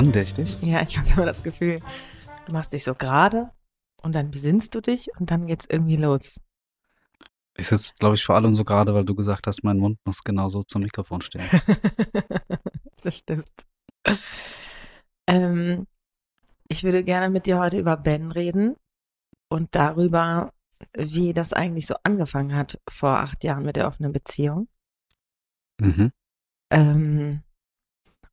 Andächtig? Ja, ich habe immer das Gefühl, du machst dich so gerade und dann besinnst du dich und dann geht's irgendwie los. Ich sitze, glaube ich, vor allem so gerade, weil du gesagt hast, mein Mund muss genau so zum Mikrofon stehen. das stimmt. Ähm, ich würde gerne mit dir heute über Ben reden und darüber, wie das eigentlich so angefangen hat vor acht Jahren mit der offenen Beziehung. Mhm. Ähm,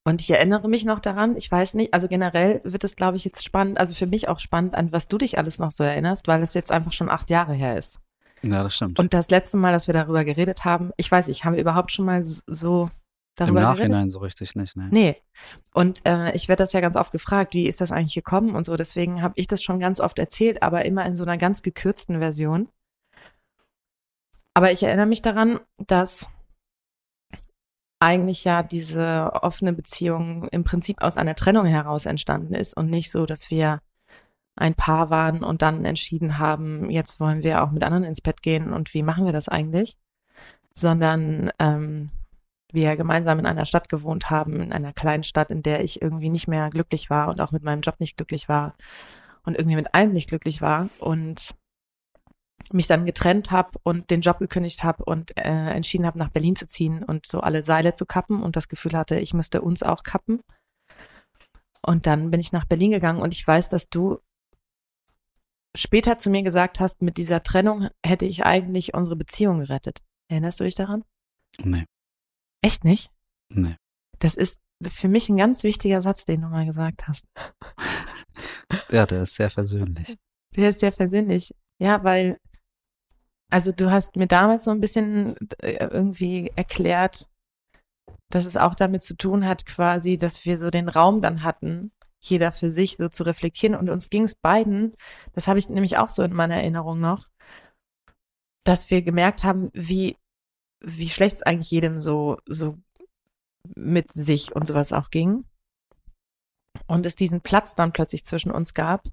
und ich erinnere mich noch daran, ich weiß nicht, also generell wird es, glaube ich, jetzt spannend, also für mich auch spannend, an was du dich alles noch so erinnerst, weil es jetzt einfach schon acht Jahre her ist. Ja, das stimmt. Und das letzte Mal, dass wir darüber geredet haben, ich weiß nicht, haben wir überhaupt schon mal so Im darüber Nachhinein geredet? so richtig nicht, ne? Nee. Und äh, ich werde das ja ganz oft gefragt, wie ist das eigentlich gekommen und so. Deswegen habe ich das schon ganz oft erzählt, aber immer in so einer ganz gekürzten Version. Aber ich erinnere mich daran, dass eigentlich ja diese offene Beziehung im Prinzip aus einer Trennung heraus entstanden ist und nicht so, dass wir ein Paar waren und dann entschieden haben, jetzt wollen wir auch mit anderen ins Bett gehen und wie machen wir das eigentlich, sondern ähm, wir gemeinsam in einer Stadt gewohnt haben, in einer kleinen Stadt, in der ich irgendwie nicht mehr glücklich war und auch mit meinem Job nicht glücklich war und irgendwie mit allem nicht glücklich war. Und mich dann getrennt habe und den Job gekündigt habe und äh, entschieden habe, nach Berlin zu ziehen und so alle Seile zu kappen und das Gefühl hatte, ich müsste uns auch kappen. Und dann bin ich nach Berlin gegangen und ich weiß, dass du später zu mir gesagt hast, mit dieser Trennung hätte ich eigentlich unsere Beziehung gerettet. Erinnerst du dich daran? Nee, Echt nicht? nee. Das ist für mich ein ganz wichtiger Satz, den du mal gesagt hast. Ja, der ist sehr versöhnlich. Der ist sehr persönlich. Ja, weil, also du hast mir damals so ein bisschen äh, irgendwie erklärt, dass es auch damit zu tun hat, quasi, dass wir so den Raum dann hatten, jeder für sich so zu reflektieren. Und uns ging es beiden, das habe ich nämlich auch so in meiner Erinnerung noch, dass wir gemerkt haben, wie, wie schlecht es eigentlich jedem so, so mit sich und sowas auch ging. Und es diesen Platz dann plötzlich zwischen uns gab.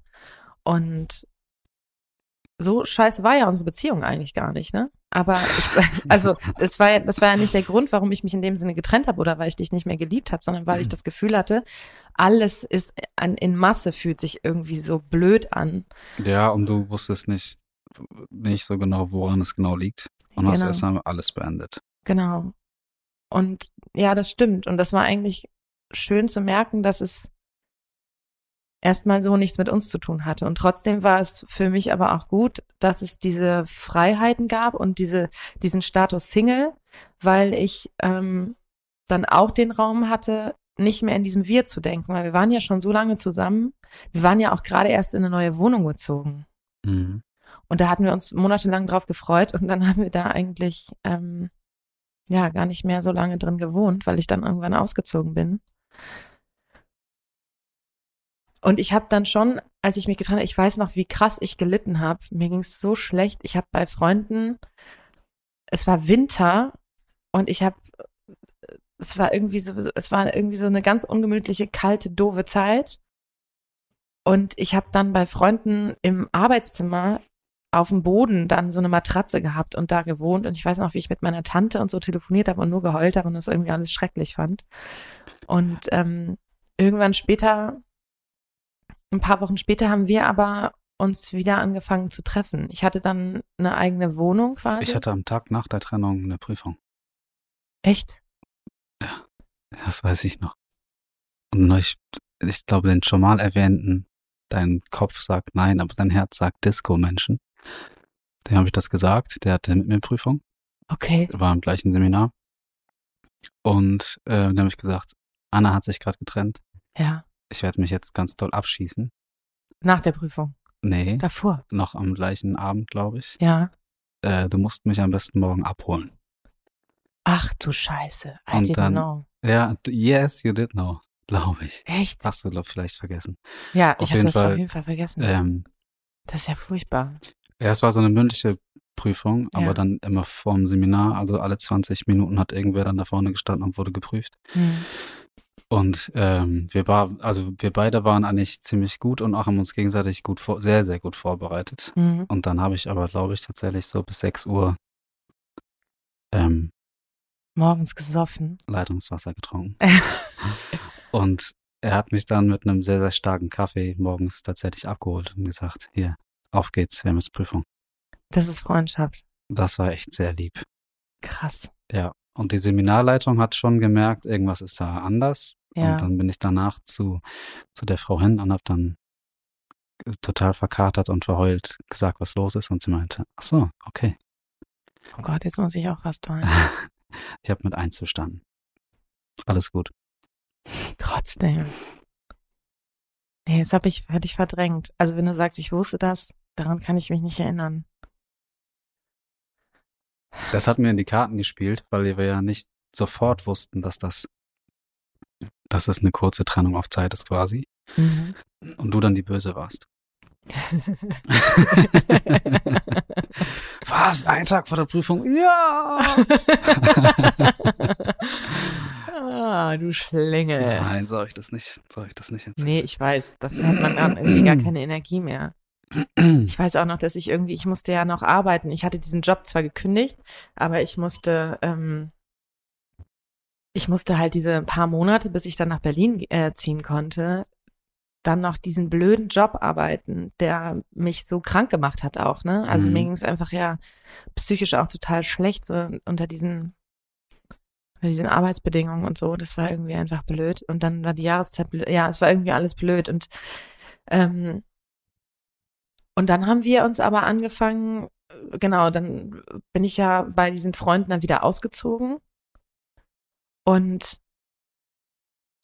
Und so scheiße war ja unsere Beziehung eigentlich gar nicht, ne? Aber ich, also das war ja, das war ja nicht der Grund, warum ich mich in dem Sinne getrennt habe oder weil ich dich nicht mehr geliebt habe, sondern weil ich das Gefühl hatte, alles ist an, in Masse fühlt sich irgendwie so blöd an. Ja, und du wusstest nicht, nicht so genau, woran es genau liegt. Und hast Genau. erst einmal alles beendet. Genau. Und ja, das stimmt. Und das war eigentlich schön zu merken, dass es erstmal so nichts mit uns zu tun hatte. Und trotzdem war es für mich aber auch gut, dass es diese Freiheiten gab und diese, diesen Status Single, weil ich ähm, dann auch den Raum hatte, nicht mehr in diesem Wir zu denken, weil wir waren ja schon so lange zusammen. Wir waren ja auch gerade erst in eine neue Wohnung gezogen. Mhm. Und da hatten wir uns monatelang drauf gefreut und dann haben wir da eigentlich ähm, ja gar nicht mehr so lange drin gewohnt, weil ich dann irgendwann ausgezogen bin. Und ich habe dann schon, als ich mich getrennt habe, ich weiß noch, wie krass ich gelitten habe. Mir ging es so schlecht. Ich habe bei Freunden, es war Winter und ich habe, es war irgendwie so, es war irgendwie so eine ganz ungemütliche, kalte, doofe Zeit. Und ich habe dann bei Freunden im Arbeitszimmer auf dem Boden dann so eine Matratze gehabt und da gewohnt. Und ich weiß noch, wie ich mit meiner Tante und so telefoniert habe und nur geheult habe und das irgendwie alles schrecklich fand. Und ähm, irgendwann später, ein paar Wochen später, haben wir aber uns wieder angefangen zu treffen. Ich hatte dann eine eigene Wohnung quasi. Ich hatte am Tag nach der Trennung eine Prüfung. Echt? Das weiß ich noch. Und ich, ich glaube, den schon mal erwähnten, dein Kopf sagt nein, aber dein Herz sagt Disco-Menschen. Dem habe ich das gesagt. Der hatte mit mir Prüfung. Okay. war im gleichen Seminar. Und äh, dann habe ich gesagt, Anna hat sich gerade getrennt. Ja. Ich werde mich jetzt ganz doll abschießen. Nach der Prüfung. Nee, Davor. noch am gleichen Abend, glaube ich. Ja. Äh, du musst mich am besten morgen abholen. Ach du Scheiße. I Und didn't dann- know. Ja, yes, you did know, glaube ich. Echt? Hast du, glaub, vielleicht vergessen. ja, auf ich habe das auf Fall, jeden Fall vergessen. Ähm, das ist ja furchtbar. ja, es war so eine mündliche Prüfung, aber Ja. dann immer vorm Seminar, also alle 20 Minuten hat irgendwer dann da vorne gestanden und wurde geprüft. Hm. Und ähm, wir war, also wir beide waren eigentlich ziemlich gut und auch haben uns gegenseitig gut vor, sehr, sehr gut vorbereitet. Hm. Und dann habe ich aber, glaube ich, tatsächlich so bis 6 Uhr ähm, Morgens gesoffen. Leitungswasser getrunken. und er hat mich dann mit einem sehr, sehr starken Kaffee morgens tatsächlich abgeholt und gesagt, hier, auf geht's, wir haben jetzt Prüfung. Das ist Freundschaft. Das war echt sehr lieb. Krass. Ja. Und die Seminarleitung hat schon gemerkt, irgendwas ist da anders. Ja. Und dann bin ich danach zu, zu der Frau hin und habe dann total verkatert und verheult gesagt, was los ist. Und sie meinte, ach so, okay. Oh Gott, jetzt muss ich auch was tun. Ich habe mit eins bestanden. Alles gut. Trotzdem. Nee, das habe ich, hatte ich verdrängt. Also wenn du sagst, ich wusste das, daran kann ich mich nicht erinnern. Das hat mir in die Karten gespielt, weil wir ja nicht sofort wussten, dass das, dass es eine kurze Trennung auf Zeit ist quasi. Mhm. Und du dann die Böse warst. Was? Ein Tag vor der Prüfung? Ja! ah, du Schlingel. Nein, soll ich das nicht, soll ich das nicht erzählen? Nee, ich weiß, dafür hat man irgendwie gar keine Energie mehr. Ich weiß auch noch, dass ich irgendwie, ich musste ja noch arbeiten. Ich hatte diesen Job zwar gekündigt, aber ich musste, ähm, ich musste halt diese paar Monate, bis ich dann nach Berlin äh, ziehen konnte, dann noch diesen blöden Job arbeiten, der mich so krank gemacht hat auch, ne? Also Mhm. mir ging es einfach ja psychisch auch total schlecht, so unter diesen, unter diesen Arbeitsbedingungen und so. Das war irgendwie einfach blöd. Und dann war die Jahreszeit blöd. Ja, es war irgendwie alles blöd. Und ähm, und dann haben wir uns aber angefangen, äh, genau, dann bin ich ja bei diesen Freunden dann wieder ausgezogen. Und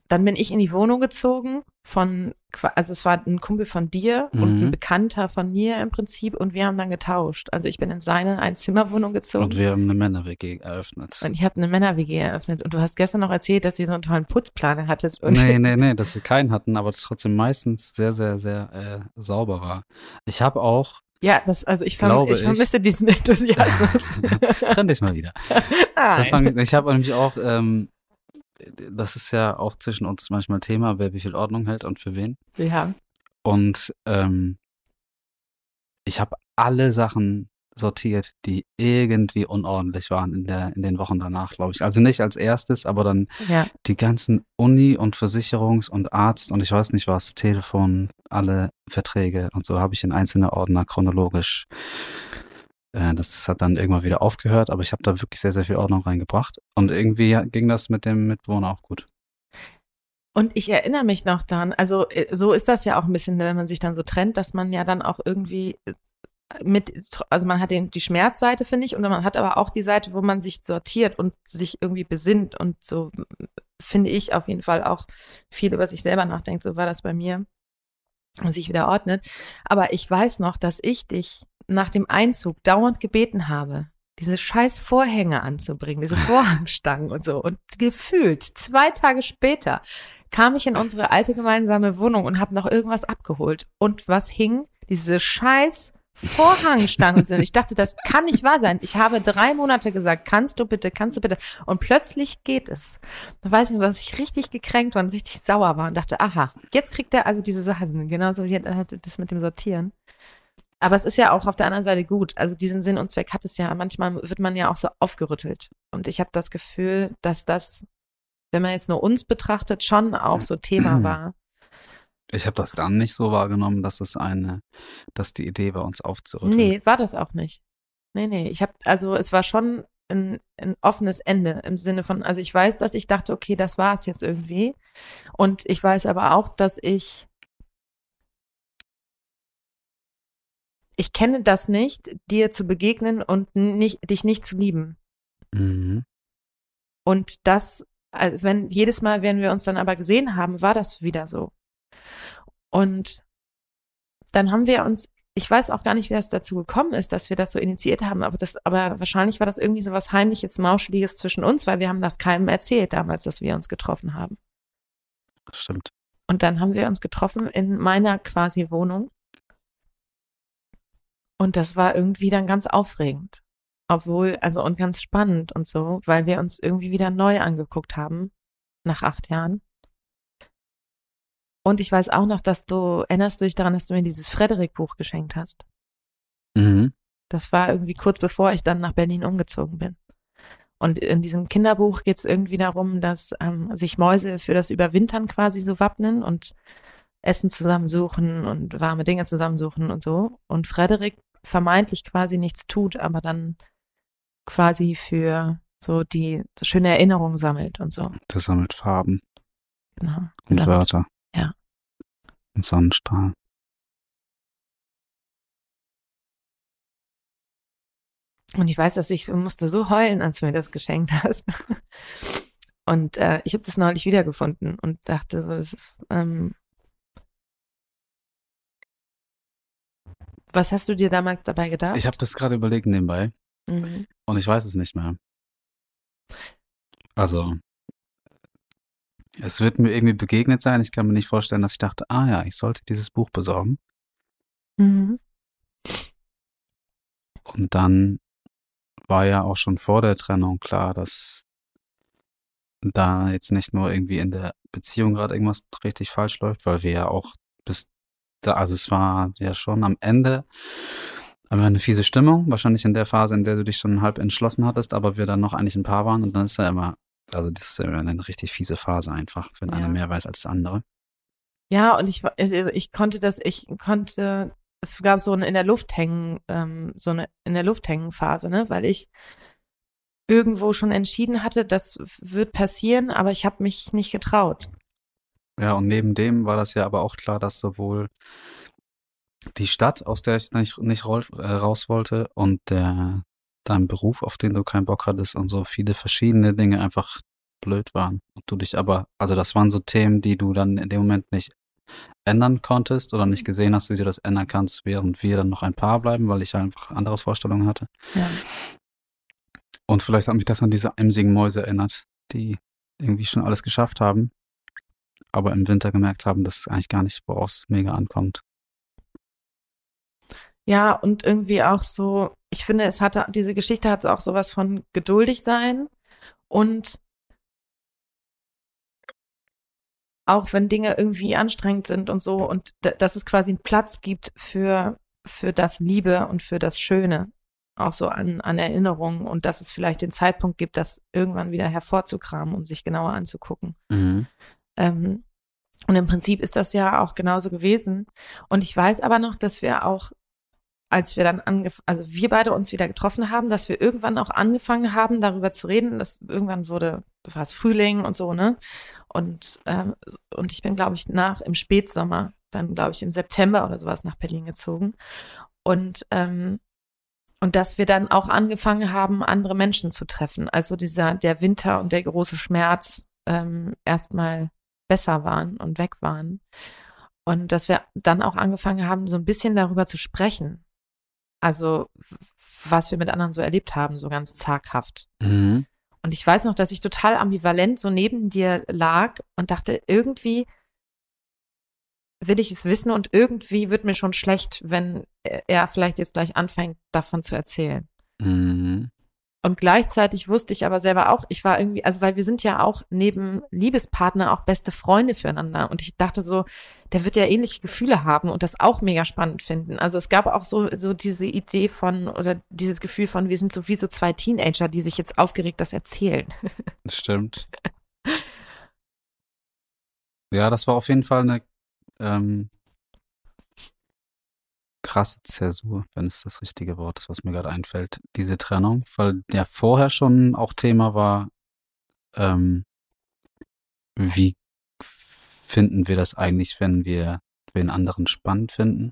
dann bin ich in die Wohnung gezogen von, also es war ein Kumpel von dir und Mhm. ein Bekannter von mir im Prinzip und wir haben dann getauscht. Also ich bin in seine Einzimmerwohnung gezogen. Und wir haben eine Männer-WG eröffnet. Und ich habe eine Männer-WG eröffnet. Und du hast gestern noch erzählt, dass ihr so einen tollen Putzplaner hattet. Und Nee, nee, nee, dass wir keinen hatten, aber trotzdem meistens sehr, sehr, sehr äh, sauber war. Ich habe auch, ja, das, also ich, verm ich ich. vermisse diesen Enthusiasmus. trenn dich mal wieder. Da Nein. ich ich habe nämlich auch, ähm, das ist ja auch zwischen uns manchmal Thema, wer wie viel Ordnung hält und für wen. Ja. Und ähm, ich habe alle Sachen sortiert, die irgendwie unordentlich waren in der in den Wochen danach, glaube ich. Also nicht als erstes, aber dann Ja. die ganzen Uni und Versicherungs- und Arzt und ich weiß nicht was, Telefon, alle Verträge und so habe ich in einzelne Ordner chronologisch. Äh, das hat dann irgendwann wieder aufgehört, aber ich habe da wirklich sehr, sehr viel Ordnung reingebracht. Und irgendwie ging das mit dem Mitbewohner auch gut. Und ich erinnere mich noch daran, also äh, so ist das ja auch ein bisschen, wenn man sich dann so trennt, dass man ja dann auch irgendwie äh, mit, also man hat den, die Schmerzseite, finde ich, und man hat aber auch die Seite, wo man sich sortiert und sich irgendwie besinnt und so, finde ich auf jeden Fall auch viel über sich selber nachdenkt. So war das bei mir und sich wieder ordnet. Aber ich weiß noch, dass ich dich nach dem Einzug dauernd gebeten habe, diese scheiß Vorhänge anzubringen, diese Vorhangstangen und so. Und gefühlt zwei Tage später kam ich in unsere alte gemeinsame Wohnung und habe noch irgendwas abgeholt. Und was hing? Diese scheiß Vorhangstangen sind. Ich dachte, das kann nicht wahr sein. Ich habe drei Monate gesagt, kannst du bitte, kannst du bitte. Und plötzlich geht es. Da weiß ich noch, dass ich richtig gekränkt war und richtig sauer war und dachte, aha, jetzt kriegt er also diese Sachen. Genauso wie er hat das mit dem Sortieren. Aber es ist ja auch auf der anderen Seite gut. Also diesen Sinn und Zweck hat es ja. Manchmal wird man ja auch so aufgerüttelt. Und ich habe das Gefühl, dass das, wenn man jetzt nur uns betrachtet, schon auch so Thema war. Ich habe das dann nicht so wahrgenommen, dass es eine, dass die Idee war, uns aufzurütteln. Nee, war das auch nicht. Nee, nee. Ich habe, also es war schon ein, ein offenes Ende im Sinne von, also ich weiß, dass ich dachte, okay, das war es jetzt irgendwie. Und ich weiß aber auch, dass ich ich kenne das nicht, dir zu begegnen und nicht, dich nicht zu lieben. Mhm. Und das, also wenn jedes Mal, wenn wir uns dann aber gesehen haben, war das wieder so. Und dann haben wir uns ich weiß auch gar nicht, wie das dazu gekommen ist, dass wir das so initiiert haben, aber das, aber wahrscheinlich war das irgendwie so was Heimliches, Mauscheliges zwischen uns, weil wir haben das keinem erzählt damals, dass wir uns getroffen haben. Stimmt. Und dann haben wir uns getroffen in meiner quasi Wohnung. Und das war irgendwie dann ganz aufregend. Obwohl, also und ganz spannend und so, weil wir uns irgendwie wieder neu angeguckt haben nach acht Jahren. Und ich weiß auch noch, dass du, erinnerst du dich daran, dass du mir dieses Frederik-Buch geschenkt hast? Mhm. Das war irgendwie kurz bevor ich dann nach Berlin umgezogen bin. Und in diesem Kinderbuch geht es irgendwie darum, dass ähm, sich Mäuse für das Überwintern quasi so wappnen und Essen zusammensuchen und warme Dinge zusammensuchen und so. Und Frederik vermeintlich quasi nichts tut, aber dann quasi für so die so schöne Erinnerungen sammelt und so. Das sammelt Farben Genau. und Wörter. Sonnenstrahlen. Und ich weiß, dass ich so musste so heulen, als du mir das geschenkt hast. Und äh, ich habe das neulich wiedergefunden und dachte, so, das ist. Ähm, was hast du dir damals dabei gedacht? Ich habe das gerade überlegt nebenbei mhm. und ich weiß es nicht mehr. Also, es wird mir irgendwie begegnet sein. Ich kann mir nicht vorstellen, dass ich dachte, ah ja, ich sollte dieses Buch besorgen. Mhm. Und dann war ja auch schon vor der Trennung klar, dass da jetzt nicht nur irgendwie in der Beziehung gerade irgendwas richtig falsch läuft, weil wir ja auch bis da, also es war ja schon am Ende, aber eine fiese Stimmung, wahrscheinlich in der Phase, in der du dich schon halb entschlossen hattest, aber wir dann noch eigentlich ein Paar waren und dann ist ja immer, also das ist eine richtig fiese Phase einfach, wenn Ja. einer mehr weiß als der andere. Ja, und ich, also ich konnte das, ich konnte, es gab so eine in der Luft hängen, ähm, so eine in der Luft hängen Phase, ne, weil ich irgendwo schon entschieden hatte, das wird passieren, aber ich habe mich nicht getraut. Ja, und neben dem war das ja aber auch klar, dass sowohl die Stadt, aus der ich nicht, nicht äh, raus wollte, und der, dein Beruf, auf den du keinen Bock hattest und so viele verschiedene Dinge einfach blöd waren. Und du dich aber, also das waren so Themen, die du dann in dem Moment nicht ändern konntest oder nicht gesehen hast, wie du das ändern kannst, während wir dann noch ein Paar bleiben, weil ich einfach andere Vorstellungen hatte. Ja. Und vielleicht hat mich das an diese emsigen Mäuse erinnert, die irgendwie schon alles geschafft haben, aber im Winter gemerkt haben, dass es eigentlich gar nicht, woraus es mega ankommt. Ja, und irgendwie auch so, ich finde, es hatte, diese Geschichte hat auch sowas von geduldig sein und auch wenn Dinge irgendwie anstrengend sind und so und dass es quasi einen Platz gibt für, für das Liebe und für das Schöne, auch so an, an Erinnerungen und dass es vielleicht den Zeitpunkt gibt, das irgendwann wieder hervorzukramen und sich genauer anzugucken. Ähm, und im Prinzip ist das ja auch genauso gewesen. Und ich weiß aber noch, dass wir auch, als wir dann angefangen, also wir beide uns wieder getroffen haben, dass wir irgendwann auch angefangen haben, darüber zu reden. dass irgendwann wurde, war es Frühling und so, ne? Und, ähm, und ich bin, glaube ich, nach im Spätsommer, dann, glaube ich, im September oder sowas nach Berlin gezogen. Und, ähm, und dass wir dann auch angefangen haben, andere Menschen zu treffen. Also dieser, der Winter und der große Schmerz ähm, erstmal besser waren und weg waren. Und dass wir dann auch angefangen haben, so ein bisschen darüber zu sprechen. Also, was wir mit anderen so erlebt haben, so ganz zaghaft. Mhm. Und ich weiß noch, dass ich total ambivalent so neben dir lag und dachte, irgendwie will ich es wissen und irgendwie wird mir schon schlecht, wenn er vielleicht jetzt gleich anfängt, davon zu erzählen. Mhm. Und gleichzeitig wusste ich aber selber auch, ich war irgendwie, also weil wir sind ja auch neben Liebespartner auch beste Freunde füreinander. Und ich dachte so, der wird ja ähnliche Gefühle haben und das auch mega spannend finden. Also es gab auch so, so diese Idee von, oder dieses Gefühl von, wir sind so wie so zwei Teenager, die sich jetzt aufgeregt das erzählen. Das stimmt. Ja, das war auf jeden Fall eine ähm, krasse Zäsur, wenn es das richtige Wort ist, was mir gerade einfällt, diese Trennung, weil ja vorher schon auch Thema war, ähm, wie finden wir das eigentlich, wenn wir den anderen spannend finden?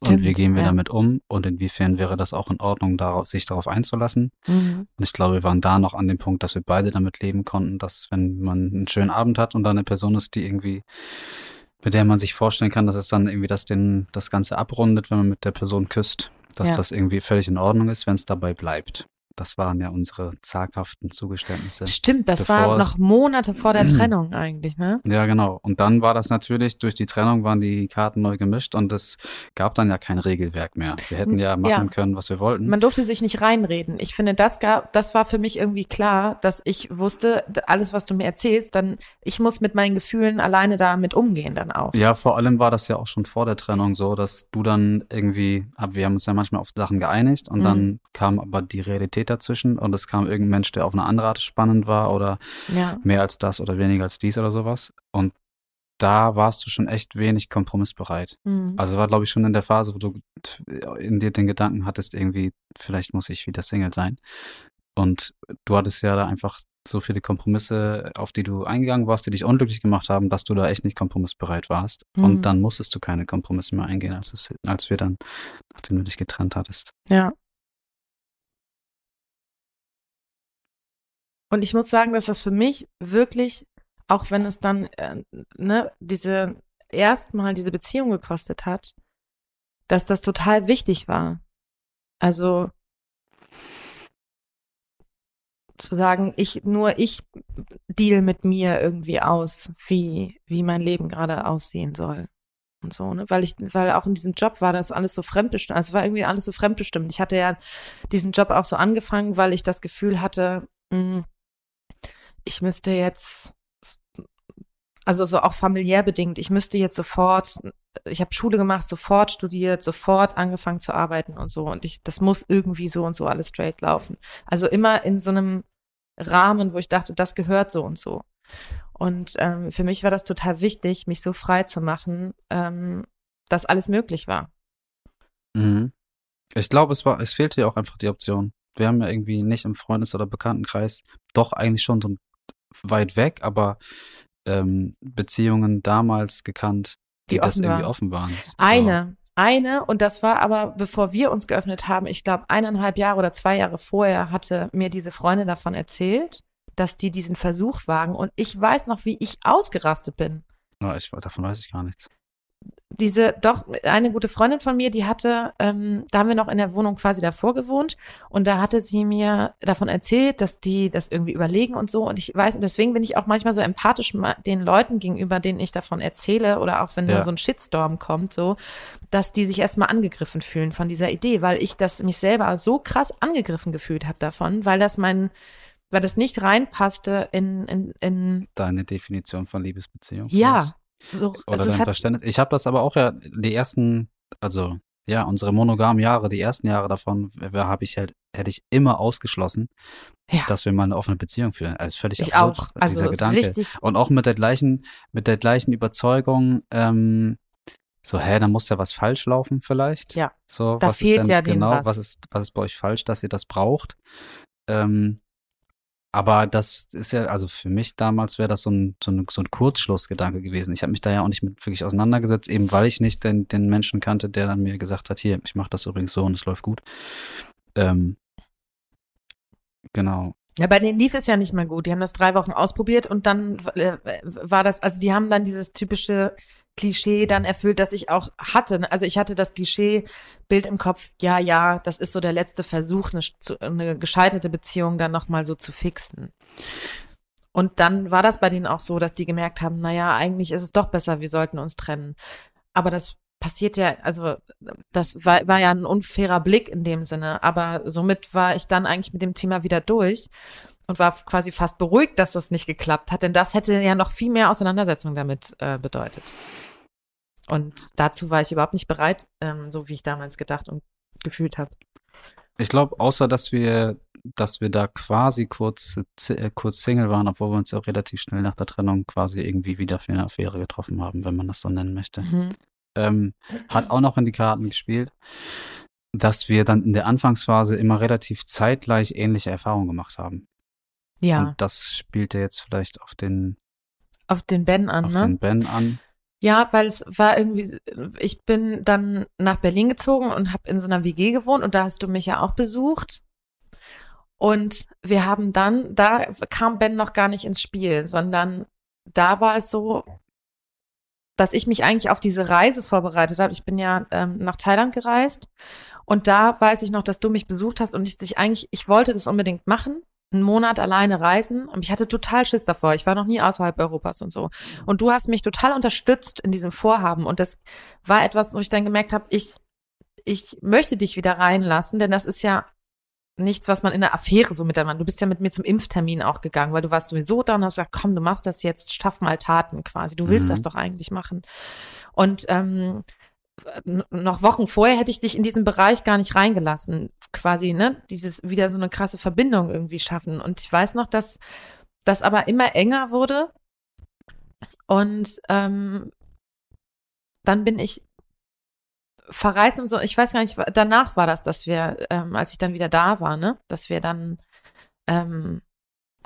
und wie gehen wir ja. damit um? Und inwiefern wäre das auch in Ordnung, darauf, sich darauf einzulassen? Mhm. Und ich glaube, wir waren da noch an dem Punkt, dass wir beide damit leben konnten, dass wenn man einen schönen Abend hat und da eine Person ist, die irgendwie Mit der man sich vorstellen kann, dass es dann irgendwie das, den, das Ganze abrundet, wenn man mit der Person küsst, dass Ja. das irgendwie völlig in Ordnung ist, wenn es dabei bleibt. Das waren ja unsere zaghaften Zugeständnisse. Stimmt, das war noch Monate vor der Trennung eigentlich, ne? Ja, genau. Und dann war das natürlich, durch die Trennung waren die Karten neu gemischt und es gab dann ja kein Regelwerk mehr. Wir hätten ja machen Ja. können, was wir wollten. Man durfte sich nicht reinreden. Ich finde, das gab, das war für mich irgendwie klar, dass ich wusste, alles, was du mir erzählst, dann, ich muss mit meinen Gefühlen alleine damit umgehen dann auch. Ja, vor allem war das ja auch schon vor der Trennung so, dass du dann irgendwie, wir haben uns ja manchmal auf Sachen geeinigt und Mhm. dann kam aber die Realität dazwischen und es kam irgendein Mensch, der auf eine andere Art spannend war oder Ja. mehr als das oder weniger als dies oder sowas. Und da warst du schon echt wenig kompromissbereit. Mhm. Also war, glaube ich, schon in der Phase, wo du in dir den Gedanken hattest, irgendwie, vielleicht muss ich wieder Single sein. Und du hattest ja da einfach so viele Kompromisse, auf die du eingegangen warst, die dich unglücklich gemacht haben, dass du da echt nicht kompromissbereit warst. Mhm. Und dann musstest du keine Kompromisse mehr eingehen, als, es, als wir dann, nachdem du dich getrennt hattest. Ja. Und ich muss sagen, dass das für mich wirklich, auch wenn es dann, äh, ne, diese, erstmal diese Beziehung gekostet hat, dass das total wichtig war. Also, zu sagen, ich, nur ich deal mit mir irgendwie aus, wie, wie mein Leben gerade aussehen soll. Und so, ne? Weil ich, weil auch in diesem Job war das alles so fremdbestimmt. Also war irgendwie alles so fremdbestimmt. Ich hatte ja diesen Job auch so angefangen, weil ich das Gefühl hatte, mh, ich müsste jetzt, also so auch familiär bedingt, ich müsste jetzt sofort, ich habe Schule gemacht, sofort studiert, sofort angefangen zu arbeiten und so. Und ich, das muss irgendwie so und so alles straight laufen. Also immer in so einem Rahmen, wo ich dachte, das gehört so und so. Und ähm, für mich war das total wichtig, mich so frei zu machen, ähm, dass alles möglich war. Mhm. Ich glaube, es war, es fehlte ja auch einfach die Option. Wir haben ja irgendwie nicht im Freundes- oder Bekanntenkreis, doch eigentlich schon so weit weg, aber ähm, Beziehungen damals gekannt, die, Die das offen irgendwie waren. offen waren. So. Eine, eine, und das war aber, bevor wir uns geöffnet haben, ich glaube, eineinhalb Jahre oder zwei Jahre vorher hatte mir diese Freundin davon erzählt, dass die diesen Versuch wagen. Und ich weiß noch, wie ich ausgerastet bin. Ja, ich, davon weiß ich gar nichts. Diese, doch, eine gute Freundin von mir, die hatte, ähm, da haben wir noch in der Wohnung quasi davor gewohnt und da hatte sie mir davon erzählt, dass die das irgendwie überlegen und so. Und ich weiß, deswegen bin ich auch manchmal so empathisch den Leuten gegenüber, denen ich davon erzähle oder auch wenn Ja. da so ein Shitstorm kommt, so, dass die sich erstmal angegriffen fühlen von dieser Idee, weil ich das mich selber so krass angegriffen gefühlt habe davon, weil das mein, weil das nicht reinpasste in, in, in Deine Definition von Liebesbeziehung. ja? So, Oder also dein Verständnis. Ich habe das aber auch ja die ersten, also ja, unsere monogamen Jahre, die ersten Jahre davon, habe ich halt, hätte ich immer ausgeschlossen, Ja. dass wir mal eine offene Beziehung führen. Also völlig ich absurd, auch, also dieser Gedanke. richtig, Und auch mit der gleichen, mit der gleichen Überzeugung, ähm, so, hä, dann muss ja was falsch laufen vielleicht. Ja. So, Da was fehlt ist denn ja genau, was. was ist, was ist bei euch falsch, dass ihr das braucht? Ähm, aber das ist ja, also für mich damals wäre das so ein, so ein, so ein Kurzschlussgedanke gewesen. Ich habe mich da ja auch nicht mit wirklich auseinandergesetzt, eben weil ich nicht den, den Menschen kannte, der dann mir gesagt hat, hier, ich mache das übrigens so und es läuft gut. Ähm, genau. Ja, bei denen lief es ja nicht mehr gut. Die haben das drei Wochen ausprobiert und dann äh, war das, also die haben dann dieses typische Klischee dann erfüllt, das ich auch hatte. Also ich hatte das Klischee-Bild im Kopf, ja, ja, das ist so der letzte Versuch, eine, eine gescheiterte Beziehung dann nochmal so zu fixen. Und dann war das bei denen auch so, dass die gemerkt haben, naja, eigentlich ist es doch besser, wir sollten uns trennen. Aber das passiert ja, also das war, war ja ein unfairer Blick in dem Sinne. Aber somit war ich dann eigentlich mit dem Thema wieder durch und war quasi fast beruhigt, dass das nicht geklappt hat, denn das hätte ja noch viel mehr Auseinandersetzung damit äh, bedeutet. Und dazu war ich überhaupt nicht bereit, ähm, so wie ich damals gedacht und gefühlt habe. Ich glaube, außer dass wir, dass wir da quasi kurz, äh, kurz Single waren, obwohl wir uns ja auch relativ schnell nach der Trennung quasi irgendwie wieder für eine Affäre getroffen haben, wenn man das so nennen möchte. Mhm. ähm, hat auch noch in die Karten gespielt, dass wir dann in der Anfangsphase immer relativ zeitgleich ähnliche Erfahrungen gemacht haben. Ja, Und das spielte jetzt vielleicht auf den, auf den Ben an, auf ne? den Ben an. Ja, weil es war irgendwie, ich bin dann nach Berlin gezogen und habe in so einer WG gewohnt und da hast du mich ja auch besucht. Und wir haben dann, da kam Ben noch gar nicht ins Spiel, sondern da war es so, dass ich mich eigentlich auf diese Reise vorbereitet habe. Ich bin ja ähm, nach Thailand gereist und da weiß ich noch, dass du mich besucht hast und ich dich eigentlich, ich wollte das unbedingt machen, einen Monat alleine reisen und ich hatte total Schiss davor. Ich war noch nie außerhalb Europas und so. Und du hast mich total unterstützt in diesem Vorhaben und das war etwas, wo ich dann gemerkt habe, ich ich möchte dich wieder reinlassen, denn das ist ja nichts, was man in der Affäre so miteinander. Du bist ja mit mir zum Impftermin auch gegangen, weil du warst sowieso da und hast gesagt, komm, du machst das jetzt, schaff mal Taten quasi. Du willst Mhm. das doch eigentlich machen. Und ähm, noch Wochen vorher hätte ich dich in diesen Bereich gar nicht reingelassen, quasi, ne? Dieses wieder so eine krasse Verbindung irgendwie schaffen. Und ich weiß noch, dass das aber immer enger wurde. Und ähm, dann bin ich verreist und so, ich weiß gar nicht, danach war das, dass wir, ähm, als ich dann wieder da war, ne, dass wir dann ähm,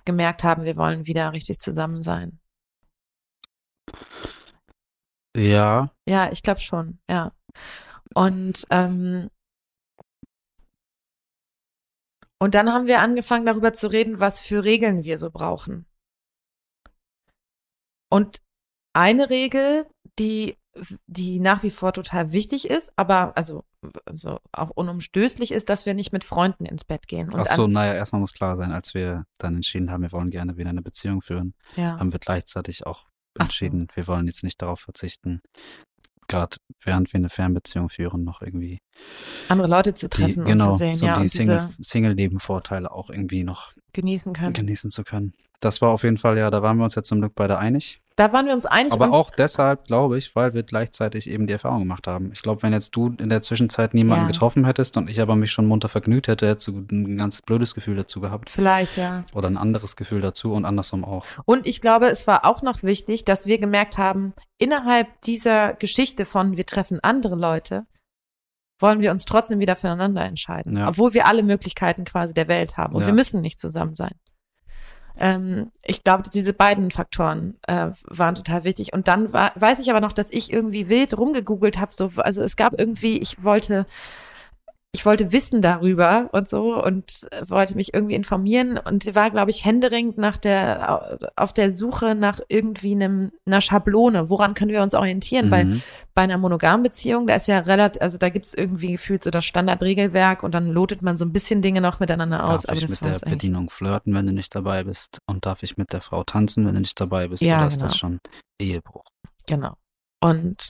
gemerkt haben, wir wollen wieder richtig zusammen sein. Ja, Ja, ich glaube schon, ja. Und ähm, und dann haben wir angefangen, darüber zu reden, was für Regeln wir so brauchen. Und eine Regel, die, die nach wie vor total wichtig ist, aber also, also auch unumstößlich ist, dass wir nicht mit Freunden ins Bett gehen. Und ach so, naja, erstmal muss klar sein, als wir dann entschieden haben, wir wollen gerne wieder eine Beziehung führen, ja. haben wir gleichzeitig auch Ach entschieden, wir wollen jetzt nicht darauf verzichten, gerade während wir eine Fernbeziehung führen, noch irgendwie andere Leute zu die, treffen genau, und zu sehen, so ja, die und Single, auch irgendwie noch genießen können. genießen zu können. Das war auf jeden Fall, ja, da waren wir uns ja zum Glück beide einig. Da waren wir uns einig. Aber auch deshalb, glaube ich, weil wir gleichzeitig eben die Erfahrung gemacht haben. Ich glaube, wenn jetzt du in der Zwischenzeit niemanden Ja. getroffen hättest und ich aber mich schon munter vergnügt hätte, hättest du ein ganz blödes Gefühl dazu gehabt. vielleicht, ja. Oder ein anderes Gefühl dazu und andersrum auch. Und ich glaube, es war auch noch wichtig, dass wir gemerkt haben, innerhalb dieser Geschichte von wir treffen andere Leute, wollen wir uns trotzdem wieder füreinander entscheiden. Ja. Obwohl wir alle Möglichkeiten quasi der Welt haben. Und Ja. wir müssen nicht zusammen sein. Ähm, ich glaube, diese beiden Faktoren äh, waren total wichtig. Und dann war, weiß ich aber noch, dass ich irgendwie wild rumgegoogelt habe. So, also es gab irgendwie, ich wollte ich wollte wissen darüber und so und wollte mich irgendwie informieren und war, glaube ich, händeringend nach der, auf der Suche nach irgendwie einem, einer Schablone. Woran können wir uns orientieren? Weil Mhm. bei einer monogamen Beziehung, da ist ja relativ, also da gibt's irgendwie gefühlt so das Standardregelwerk und dann lotet man so ein bisschen Dinge noch miteinander aus. Darf aber ich das mit der. Bedienung flirten, wenn du nicht dabei bist? Und darf ich mit der Frau tanzen, wenn du nicht dabei bist? Ja, Oder ist das genau. schon Ehebruch? Genau. Und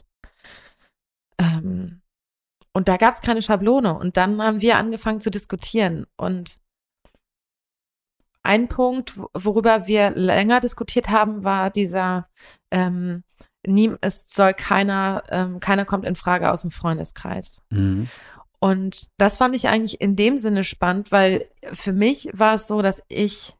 ähm, und da gab es keine Schablone. Und dann haben wir angefangen zu diskutieren. Und ein Punkt, wo- worüber wir länger diskutiert haben, war dieser, ähm, nie, es soll keiner, ähm, keiner kommt in Frage aus dem Freundeskreis. Mhm. Und das fand ich eigentlich in dem Sinne spannend, weil für mich war es so, dass ich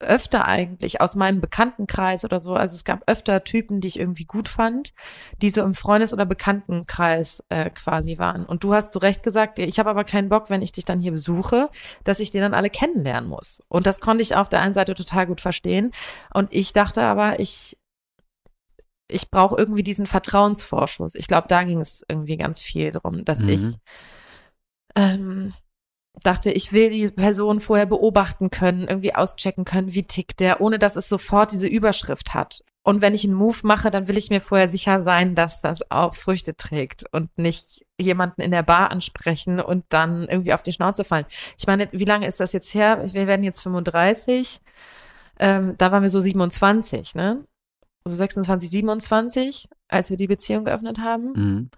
öfter eigentlich aus meinem Bekanntenkreis oder so, also es gab öfter Typen, die ich irgendwie gut fand, die so im Freundes- oder Bekanntenkreis äh, quasi waren. Und du hast zu Recht gesagt, ich habe aber keinen Bock, wenn ich dich dann hier besuche, dass ich die dann alle kennenlernen muss. Und das konnte ich auf der einen Seite total gut verstehen. Und ich dachte aber, ich ich brauche irgendwie diesen Vertrauensvorschuss. Ich glaube, da ging es irgendwie ganz viel drum, dass Mhm. ich ähm, dachte, ich will die Person vorher beobachten können, irgendwie auschecken können, wie tickt der, ohne dass es sofort diese Überschrift hat. Und wenn ich einen Move mache, dann will ich mir vorher sicher sein, dass das auch Früchte trägt und nicht jemanden in der Bar ansprechen und dann irgendwie auf die Schnauze fallen. Ich meine, wie lange ist das jetzt her? Wir werden jetzt 35. Ähm, da waren wir so 27, ne? So 26, 27, als wir die Beziehung geöffnet haben. Mhm.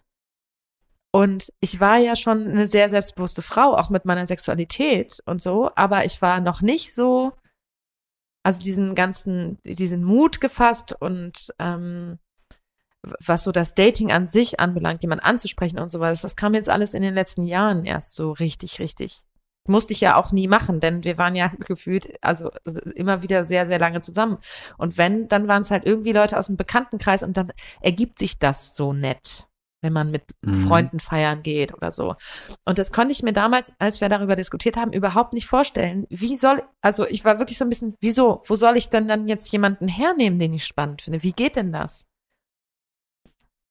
Und ich war ja schon eine sehr selbstbewusste Frau, auch mit meiner Sexualität und so, aber ich war noch nicht so, also diesen ganzen, diesen Mut gefasst und ähm, was so das Dating an sich anbelangt, jemand anzusprechen und sowas, das kam jetzt alles in den letzten Jahren erst so richtig, richtig. Musste ich ja auch nie machen, denn wir waren ja gefühlt, also immer wieder sehr, sehr lange zusammen. Und wenn, dann waren es halt irgendwie Leute aus dem Bekanntenkreis und dann ergibt sich das so nett, wenn man mit Mhm. Freunden feiern geht oder so. Und das konnte ich mir damals, als wir darüber diskutiert haben, überhaupt nicht vorstellen. Wie soll, also ich war wirklich so ein bisschen, wieso, wo soll ich denn dann jetzt jemanden hernehmen, den ich spannend finde? Wie geht denn das?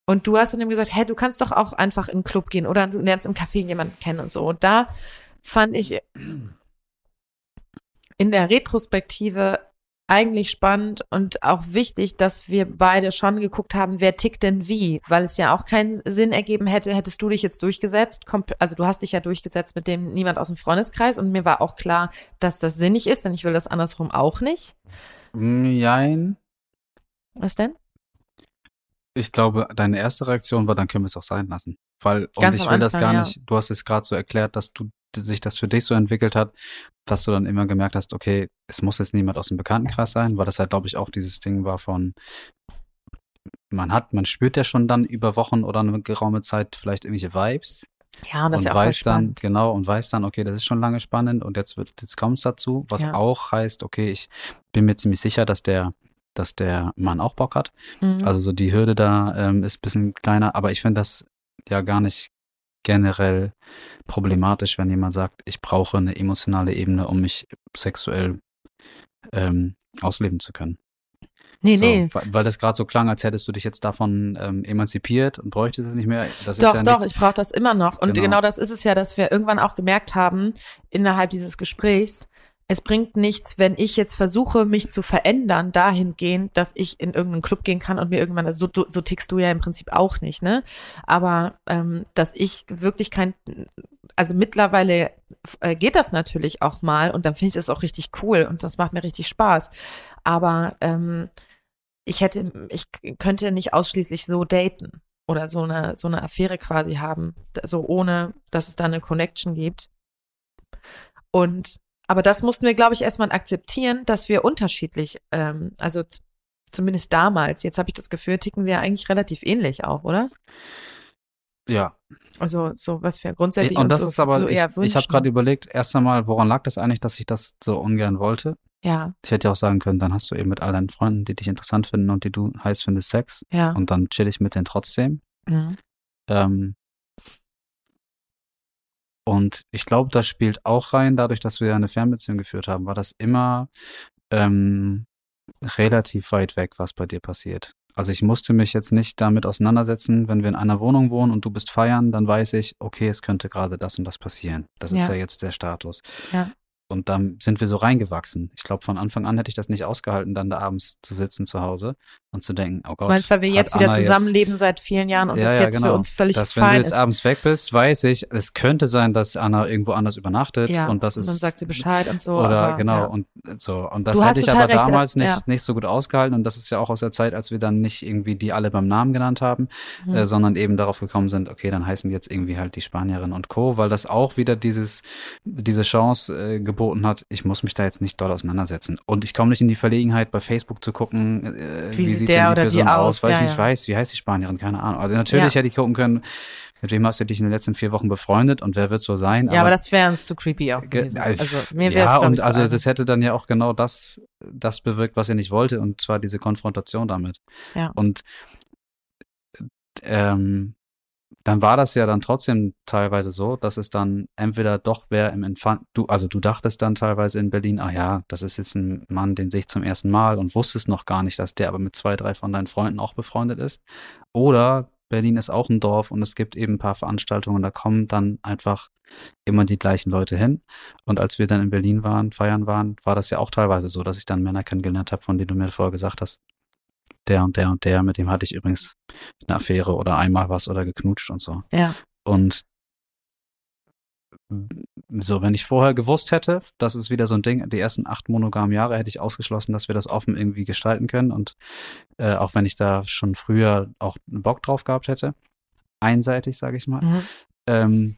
Und du hast dann eben gesagt, hä, du kannst doch auch einfach in den Club gehen oder du lernst im Café jemanden kennen und so. Und da fand ich in der Retrospektive eigentlich spannend und auch wichtig, dass wir beide schon geguckt haben, wer tickt denn wie, weil es ja auch keinen Sinn ergeben hätte, hättest du dich jetzt durchgesetzt. Also du hast dich ja durchgesetzt mit dem niemand aus dem Freundeskreis und mir war auch klar, dass das sinnig ist, denn ich will das andersrum auch nicht. Jein. Was denn? Ich glaube, deine erste Reaktion war, dann können wir es auch sein lassen. Weil, und Ganz ich am will das Anfang, gar ja. nicht, du hast es gerade so erklärt, dass du sich das für dich so entwickelt hat, dass du dann immer gemerkt hast, okay, es muss jetzt niemand aus dem Bekanntenkreis sein, weil das halt, glaube ich, auch dieses Ding war von, man hat, man spürt ja schon dann über Wochen oder eine geraume Zeit vielleicht irgendwelche Vibes Ja, und das und ist ja auch weiß dann, genau, und weiß dann, okay, das ist schon lange spannend und jetzt wird, jetzt kommt's dazu, was Ja. auch heißt, okay, ich bin mir ziemlich sicher, dass der, dass der Mann auch Bock hat. Mhm. Also so die Hürde da ähm, ist ein bisschen kleiner, aber ich finde das ja gar nicht generell problematisch, wenn jemand sagt, ich brauche eine emotionale Ebene, um mich sexuell ähm, ausleben zu können. nee, so, nee. Weil, das gerade so klang, als hättest du dich jetzt davon ähm, emanzipiert und bräuchtest es nicht mehr. Das Doch, ja doch, nichts, ich brauche das immer noch. Und Genau. genau. das ist es ja, dass wir irgendwann auch gemerkt haben, innerhalb dieses Gesprächs, es bringt nichts, wenn ich jetzt versuche, mich zu verändern, dahingehend, dass ich in irgendeinen Club gehen kann und mir irgendwann, also so, so tickst du ja im Prinzip auch nicht, ne? Aber ähm, dass ich wirklich kein, also mittlerweile äh, geht das natürlich auch mal und dann finde ich das auch richtig cool und das macht mir richtig Spaß. Aber ähm, ich hätte, ich könnte nicht ausschließlich so daten oder so eine, so eine Affäre quasi haben, so ohne, dass es da eine Connection gibt. Und, aber das mussten wir, glaube ich, erstmal akzeptieren, dass wir unterschiedlich, ähm, also zumindest damals, jetzt habe ich das Gefühl, ticken wir eigentlich relativ ähnlich auch, oder? ja. Also so, was wir grundsätzlich Und das so, ist aber, so ich, ich habe gerade überlegt, erst einmal, woran lag das eigentlich, dass ich das so ungern wollte? Ja, Ich hätte ja auch sagen können, dann hast du eben mit all deinen Freunden, die dich interessant finden und die du heiß findest, Sex ja. und dann chill ich mit denen trotzdem. Mhm. Ähm, und ich glaube, das spielt auch rein, dadurch, dass wir eine Fernbeziehung geführt haben, war das immer ähm, relativ weit weg, was bei dir passiert. Also ich musste mich jetzt nicht damit auseinandersetzen, wenn wir in einer Wohnung wohnen und du bist feiern, dann weiß ich, okay, es könnte gerade das und das passieren. Das ist Ja. ja jetzt der Status. Ja. Und dann sind wir so reingewachsen. Ich glaube, von Anfang an hätte ich das nicht ausgehalten, dann da abends zu sitzen zu Hause und zu denken, oh Gott. Du meinst, weil wir jetzt wieder Anna zusammenleben seit vielen Jahren und Ja, das ja, jetzt genau. für uns völlig dass wenn du fein jetzt ist. abends weg bist, weiß ich, es könnte sein, dass Anna irgendwo anders übernachtet ja, und das ist dann sagt sie Bescheid und so. oder aber, genau ja. und so und das hätte ich aber recht, damals äh, nicht nicht so gut ausgehalten und das ist ja auch aus der Zeit, als wir dann nicht irgendwie die alle beim Namen genannt haben, Mhm. äh, sondern eben darauf gekommen sind, okay, dann heißen die jetzt irgendwie halt die Spanierin und Co, weil das auch wieder dieses diese Chance äh, geboten hat, ich muss mich da jetzt nicht doll auseinandersetzen und ich komme nicht in die Verlegenheit bei Facebook zu gucken, äh, Wie wie, sieht der denn die oder die Person aus, aus? weil ich Ja, nicht ja. weiß, wie heißt die Spanierin, keine Ahnung. Also natürlich Ja. hätte ich gucken können, mit wem hast du dich in den letzten vier Wochen befreundet und wer wird so sein? Ja, aber das wäre uns zu creepy auch Ge- gewesen. Also mir wäre ja, es glaub und ich, also das hätte dann ja auch genau das, das bewirkt, was er nicht wollte, und zwar diese Konfrontation damit. Ja. Und ähm, dann war das ja dann trotzdem teilweise so, dass es dann entweder doch wer im Empfang, du, also du dachtest dann teilweise in Berlin, ah ja, das ist jetzt ein Mann, den sehe ich zum ersten Mal und wusstest noch gar nicht, dass der aber mit zwei, drei von deinen Freunden auch befreundet ist. Oder Berlin ist auch ein Dorf und es gibt eben ein paar Veranstaltungen, da kommen dann einfach immer die gleichen Leute hin. Und als wir dann in Berlin waren, feiern waren, war das ja auch teilweise so, dass ich dann Männer kennengelernt habe, von denen du mir vorher gesagt hast, der und der und der, mit dem hatte ich übrigens eine Affäre oder einmal was oder geknutscht und so. Ja, Und so, wenn ich vorher gewusst hätte, das ist wieder so ein Ding, die ersten acht monogamen Jahre hätte ich ausgeschlossen, dass wir das offen irgendwie gestalten können. Und äh, auch wenn ich da schon früher auch einen Bock drauf gehabt hätte, einseitig, sage ich mal, mhm. ähm,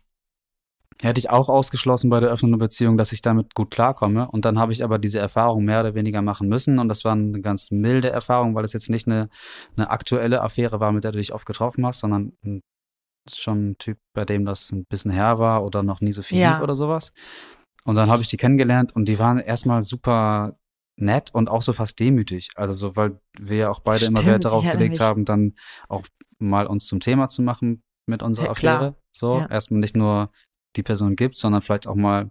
hätte ich auch ausgeschlossen bei der öffnenden Beziehung, dass ich damit gut klarkomme. Und dann habe ich aber diese Erfahrung mehr oder weniger machen müssen. Und das war eine ganz milde Erfahrung, weil es jetzt nicht eine, eine aktuelle Affäre war, mit der du dich oft getroffen hast, sondern schon ein Typ, bei dem das ein bisschen her war oder noch nie so viel Ja. lief oder sowas. Und dann habe ich die kennengelernt und die waren erstmal super nett und auch so fast demütig. Also so, weil wir ja auch beide immer Stimmt, Wert darauf gelegt mich. haben, dann auch mal uns zum Thema zu machen mit unserer Ja, klar. Affäre. So, Ja. erstmal nicht nur die Person gibt, sondern vielleicht auch mal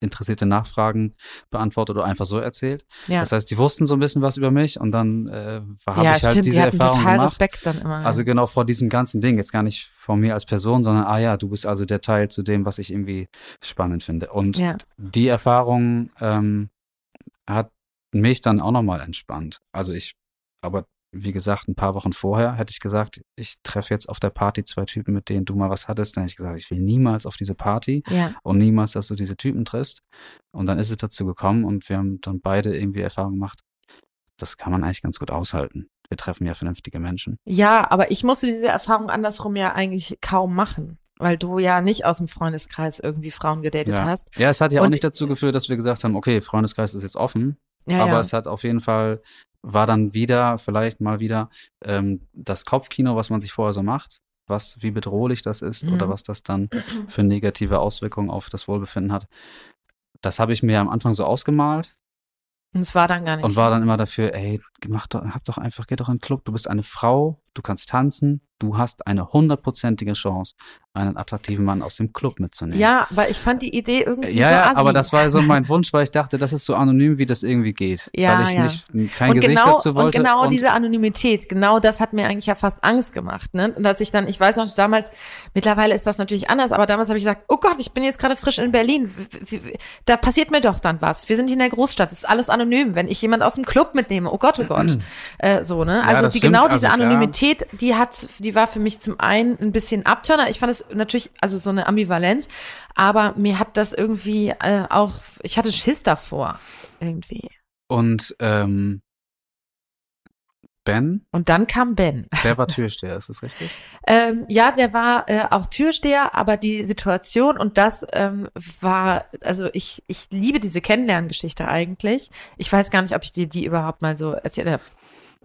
interessierte Nachfragen beantwortet oder einfach so erzählt. ja. Das heißt, die wussten so ein bisschen was über mich und dann äh, habe ja, ich halt stimmt, diese die Erfahrung total gemacht. Respekt dann immer. Also genau vor diesem ganzen Ding, jetzt gar nicht von mir als Person, sondern ah ja, du bist also der Teil zu dem, was ich irgendwie spannend finde. Und ja. die Erfahrung ähm, hat mich dann auch nochmal entspannt. Also ich, aber wie gesagt, ein paar Wochen vorher hätte ich gesagt, ich treffe jetzt auf der Party zwei Typen, mit denen du mal was hattest. Dann hätte ich gesagt, ich will niemals auf diese Party Ja. und niemals, dass du diese Typen triffst. Und dann ist es dazu gekommen und wir haben dann beide irgendwie Erfahrung gemacht. Das kann man eigentlich ganz gut aushalten. Wir treffen ja vernünftige Menschen. Ja, aber ich musste diese Erfahrung andersrum ja eigentlich kaum machen, weil du ja nicht aus dem Freundeskreis irgendwie Frauen gedatet Ja. hast. Ja, es hat ja auch Und- nicht dazu geführt, dass wir gesagt haben, okay, Freundeskreis ist jetzt offen, Ja, aber ja. es hat auf jeden Fall, war dann wieder, vielleicht mal wieder, ähm, das Kopfkino, was man sich vorher so macht, was, wie bedrohlich das ist Mhm. oder was das dann für negative Auswirkungen auf das Wohlbefinden hat. Das habe ich mir am Anfang so ausgemalt Und es war dann gar nicht. und war dann immer dafür, ey, mach doch, hab doch einfach, geh doch in den Club, du bist eine Frau, du kannst tanzen, du hast eine hundertprozentige Chance, einen attraktiven Mann aus dem Club mitzunehmen. ja, weil ich fand die Idee irgendwie Ja, so ja, assi. aber das war so mein Wunsch, weil ich dachte, das ist so anonym, wie das irgendwie geht. Ja, weil ich ja. nicht kein und Gesicht genau, dazu wollte. Und genau und diese Anonymität, genau das hat mir eigentlich ja fast Angst gemacht, ne? Und Dass ich dann, ich weiß noch damals, mittlerweile ist das natürlich anders, aber damals habe ich gesagt, oh Gott, ich bin jetzt gerade frisch in Berlin. Da passiert mir doch dann was. Wir sind hier in der Großstadt, das ist alles anonym. Wenn ich jemand aus dem Club mitnehme, oh Gott, oh Gott. äh, so, ne? Ja, Also das die, genau also diese klar. Anonymität, die hat, die war für mich zum einen ein bisschen Abturner. Ich fand es natürlich, also so eine Ambivalenz, aber mir hat das irgendwie äh, auch, ich hatte Schiss davor. Irgendwie. und ähm, Ben, Und dann kam Ben. der war Türsteher, ist das richtig? Ähm, ja, der war äh, auch Türsteher, aber die Situation und das ähm, war, also ich, ich liebe diese Kennenlerngeschichte eigentlich. Ich weiß gar nicht, ob ich dir die überhaupt mal so erzählt habe.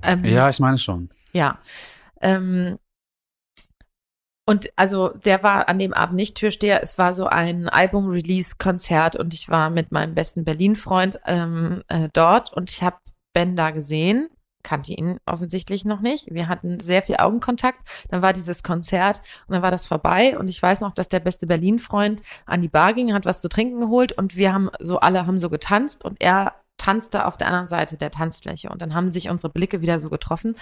Ähm, Ja, ich meine schon. Ja. Ähm, und also der war an dem Abend nicht Türsteher. Es war so ein Album-Release-Konzert und ich war mit meinem besten Berlin-Freund ähm, äh, dort und ich habe Ben da gesehen, kannte ihn offensichtlich noch nicht. Wir hatten sehr viel Augenkontakt. Dann war dieses Konzert und dann war das vorbei und ich weiß noch, dass der beste Berlin-Freund an die Bar ging, hat was zu trinken geholt und wir haben so alle haben so getanzt und er tanzte auf der anderen Seite der Tanzfläche und dann haben sich unsere Blicke wieder so getroffen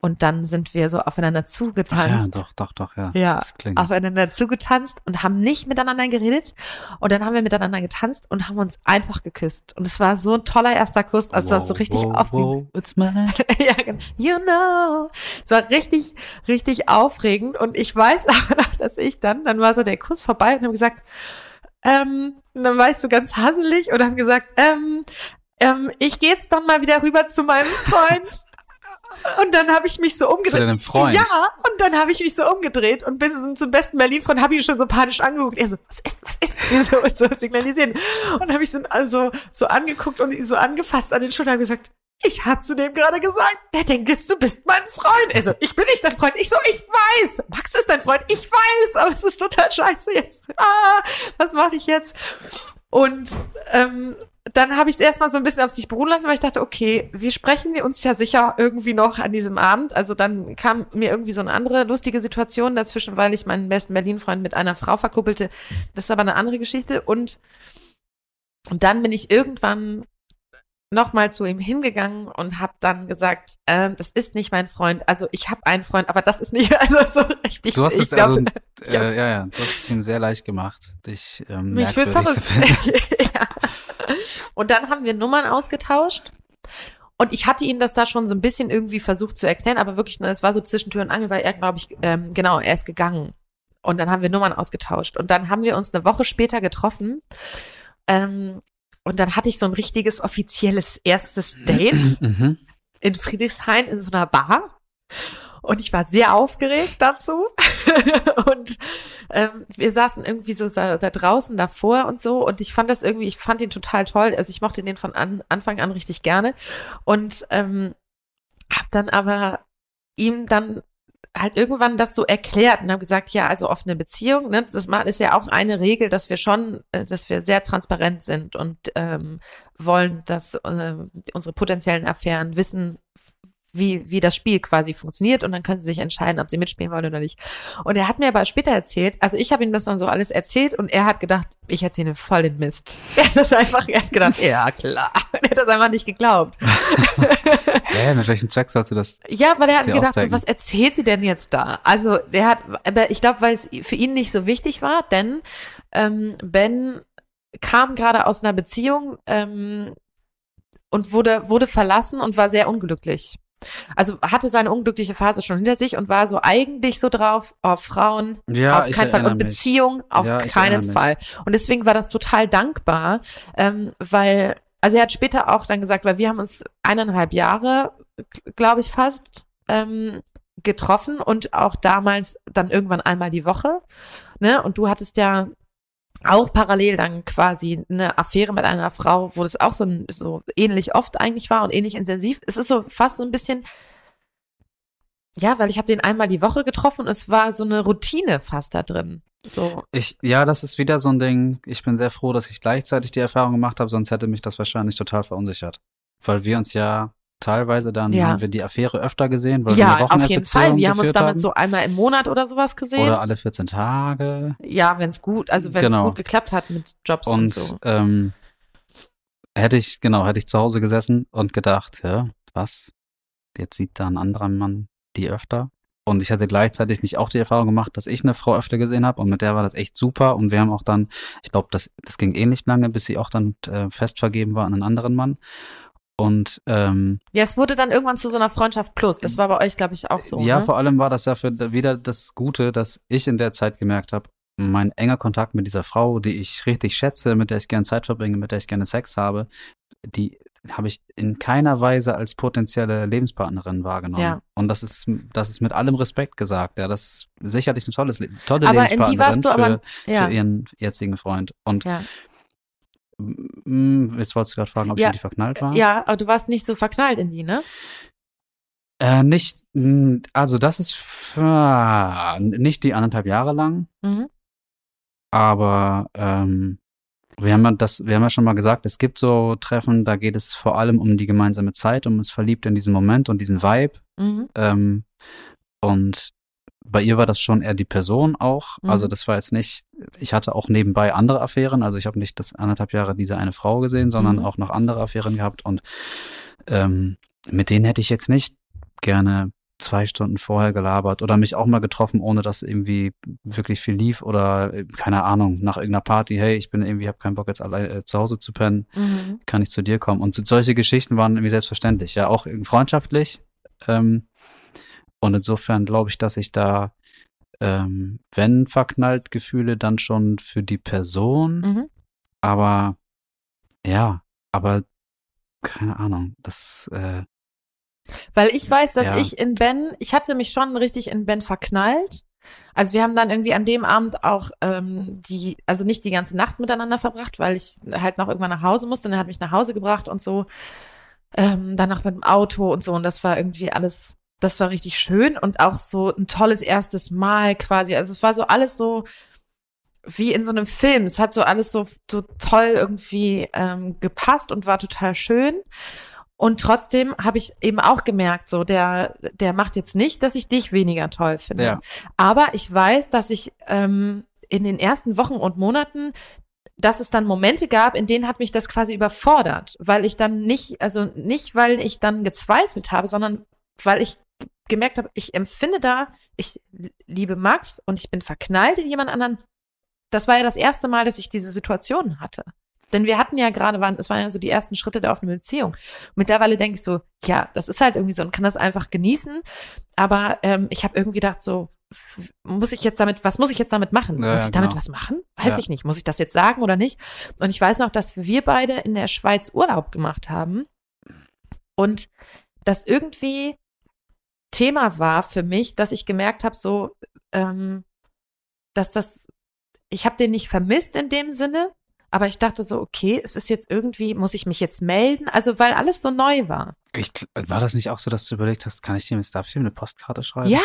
und dann sind wir so aufeinander Ach ja, zugetanzt. doch, doch, doch, ja. Ja, Das klingt. aufeinander zugetanzt und haben nicht miteinander geredet. Und dann haben wir miteinander getanzt und haben uns einfach geküsst. Und es war so ein toller erster Kuss. Also es war so richtig wow, aufregend. wow, it's mine. ja, genau. You know. Es war richtig, richtig aufregend. Und ich weiß aber noch, dass ich dann, dann war so der Kuss vorbei und haben gesagt, ähm, und dann war ich so ganz hasselig und haben gesagt, ähm, ähm, ich gehe jetzt dann mal wieder rüber zu meinem Freund. Und dann habe ich mich so umgedreht. deinem Freund? Ja, und dann habe ich mich so umgedreht und bin so zum besten Berlin-Freund, habe ihn schon so panisch angeguckt. Er so, was ist, was ist? So, so signalisieren. Und habe ich so, also, so angeguckt und ihn so angefasst an den Schultern und gesagt, ich hab zu dem gerade gesagt, der denkt jetzt, du bist mein Freund. Also, ich bin nicht dein Freund. Ich so, ich weiß. Max ist dein Freund. Ich weiß, aber es ist total scheiße jetzt. Ah, was mache ich jetzt? Und ähm, dann habe ich es erstmal so ein bisschen auf sich beruhen lassen, weil ich dachte, okay, wir sprechen uns ja sicher irgendwie noch an diesem Abend. Also dann kam mir irgendwie so eine andere lustige Situation dazwischen, weil ich meinen besten Berlin-Freund mit einer Frau verkuppelte. Das ist aber eine andere Geschichte. Und, und dann bin ich irgendwann nochmal zu ihm hingegangen und habe dann gesagt, ähm, das ist nicht mein Freund. Also ich habe einen Freund, aber das ist nicht, also so richtig. Du hast es also, äh, ja, ja, du hast es ihm sehr leicht gemacht, dich ähm, mich für verrückt. finden. ja. Und dann haben wir Nummern ausgetauscht. Und ich hatte ihm das da schon so ein bisschen irgendwie versucht zu erklären, aber wirklich, es war so zwischen Tür und Angel, weil er, glaube ich, ähm, genau, er ist gegangen. Und dann haben wir Nummern ausgetauscht. Und dann haben wir uns eine Woche später getroffen. Ähm, und dann hatte ich so ein richtiges offizielles erstes Date Mhm. in Friedrichshain in so einer Bar. Und ich war sehr aufgeregt dazu. und ähm, wir saßen irgendwie so da, da draußen davor und so. Und ich fand das irgendwie, ich fand ihn total toll. Also ich mochte den von an, Anfang an richtig gerne. Und ähm, hab dann aber ihm dann halt irgendwann das so erklärt und habe gesagt, ja, also offene Beziehung, ne, das ist ja auch eine Regel, dass wir schon, äh, dass wir sehr transparent sind und ähm, wollen, dass äh, unsere potenziellen Affären wissen, wie, wie das Spiel quasi funktioniert und dann können sie sich entscheiden, ob sie mitspielen wollen oder nicht. Und er hat mir aber später erzählt, also ich habe ihm das dann so alles erzählt und er hat gedacht, ich erzähle voll den Mist. Er hat das einfach, er hat gedacht, ja klar. Er hat das einfach nicht geglaubt. Hä, mit welchem Zweck sollst du das? Ja, weil er hat gedacht, so, was erzählt sie denn jetzt da? Also der hat, aber ich glaube, weil es für ihn nicht so wichtig war, denn ähm, Ben kam gerade aus einer Beziehung ähm, und wurde, wurde verlassen und war sehr unglücklich. Also hatte seine unglückliche Phase schon hinter sich und war so eigentlich so drauf, auf Frauen, Ja, auf keinen Fall und mich. Beziehung auf Ja, keinen. Fall. Und deswegen war das total dankbar, ähm, weil, also er hat später auch dann gesagt, weil wir haben uns eineinhalb Jahre, glaube ich fast, ähm, getroffen und auch damals dann irgendwann einmal die Woche. Ne? Und du hattest ja auch parallel dann quasi eine Affäre mit einer Frau, wo das auch so, so ähnlich oft eigentlich war und ähnlich intensiv. Es ist so fast so ein bisschen, ja, weil ich habe den einmal die Woche getroffen und es war so eine Routine fast da drin. So, Ich, ja, das ist wieder so ein Ding. Ich bin sehr froh, dass ich gleichzeitig die Erfahrung gemacht habe, sonst hätte mich das wahrscheinlich total verunsichert. Weil wir uns ja teilweise dann Ja. haben wir die Affäre öfter gesehen, weil wir ja, eine auf jeden Fall. Wir haben uns damals haben. so einmal im Monat oder sowas gesehen. Oder alle 14 Tage. ja, wenn es gut, also wenn es Genau. gut geklappt hat mit Jobs und, Und so. ähm, hätte ich, genau, hätte ich zu Hause gesessen und gedacht, ja, was? Jetzt sieht da ein anderer Mann die öfter. Und ich hatte gleichzeitig nicht auch die Erfahrung gemacht, dass ich eine Frau öfter gesehen habe und mit der war das echt super. Und wir haben auch dann, ich glaube, das, das ging eh nicht lange, bis sie auch dann äh, fest vergeben war an einen anderen Mann. Und ähm, Ja, es wurde dann irgendwann zu so einer Freundschaft plus. Das war bei euch, glaube ich, auch so. ja, ne? vor allem war das ja für wieder das Gute, dass ich in der Zeit gemerkt habe, mein enger Kontakt mit dieser Frau, die ich richtig schätze, mit der ich gerne Zeit verbringe, mit der ich gerne Sex habe, die habe ich in keiner Weise als potenzielle Lebenspartnerin wahrgenommen. Ja. Und das ist, das ist mit allem Respekt gesagt. Ja, das ist sicherlich eine tolles, Le- tolle Aber in die Lebenspartnerin warst du für, aber, ja, für ihren jetzigen Freund. Und ja. Mm, jetzt wolltest du gerade fragen, ob Ja. ich in die verknallt war? ja, aber du warst nicht so verknallt in die, ne? Äh, nicht, mm, also das ist für, nicht die anderthalb Jahre lang. Mhm. Aber ähm, wir haben ja das, wir haben ja schon mal gesagt, es gibt so Treffen, da geht es vor allem um die gemeinsame Zeit, um es verliebt in diesen Moment und diesen Vibe. Mhm. Ähm, und bei ihr war das schon eher die Person auch. Mhm. Also das war jetzt nicht, ich hatte auch nebenbei andere Affären. Also ich habe nicht das anderthalb Jahre diese eine Frau gesehen, sondern Mhm. auch noch andere Affären gehabt. Und ähm, mit denen hätte ich jetzt nicht gerne zwei Stunden vorher gelabert oder mich auch mal getroffen, ohne dass irgendwie wirklich viel lief oder äh, keine Ahnung, nach irgendeiner Party, hey, ich bin irgendwie, habe keinen Bock jetzt allein äh, zu Hause zu pennen, Mhm. kann ich zu dir kommen. Und solche Geschichten waren irgendwie selbstverständlich, ja, auch freundschaftlich. Ähm, und insofern glaube ich, dass ich da, ähm, wenn verknallt Gefühle, dann schon für die Person, Mhm. aber ja, aber keine Ahnung, das, äh, Weil ich weiß, dass Ja. ich in Ben, ich hatte mich schon richtig in Ben verknallt. Also wir haben dann irgendwie an dem Abend auch ähm, die, also nicht die ganze Nacht miteinander verbracht, weil ich halt noch irgendwann nach Hause musste und er hat mich nach Hause gebracht und so. Ähm, dann noch mit dem Auto und so und das war irgendwie alles, das war richtig schön und auch so ein tolles erstes Mal quasi. Also es war so alles so wie in so einem Film. Es hat so alles so, so toll irgendwie ähm, gepasst und war total schön. Und trotzdem habe ich eben auch gemerkt, so der, der macht jetzt nicht, dass ich dich weniger toll finde. Ja. Aber ich weiß, dass ich ähm, in den ersten Wochen und Monaten, dass es dann Momente gab, in denen hat mich das quasi überfordert, weil ich dann nicht, also nicht, weil ich dann gezweifelt habe, sondern weil ich gemerkt habe, ich empfinde da, ich liebe Max und ich bin verknallt in jemand anderen. Das war ja das erste Mal, dass ich diese Situation hatte. Denn wir hatten ja gerade, waren, es waren ja so die ersten Schritte der offenen Beziehung. Mittlerweile denke ich so, ja, das ist halt irgendwie so und kann das einfach genießen. Aber ähm, ich habe irgendwie gedacht, so, muss ich jetzt damit, was muss ich jetzt damit machen? Ja, muss ich damit genau. was machen? Weiß Ja. ich nicht. Muss ich das jetzt sagen oder nicht? Und ich weiß noch, dass wir beide in der Schweiz Urlaub gemacht haben und das irgendwie Thema war für mich, dass ich gemerkt habe, so, ähm, dass das, ich habe den nicht vermisst in dem Sinne, aber ich dachte so, okay, es ist jetzt irgendwie, muss ich mich jetzt melden? Also, weil alles so neu war. ich, war das nicht auch so, dass du überlegt hast, kann ich dem jetzt, darf ich dem eine Postkarte schreiben? Ja,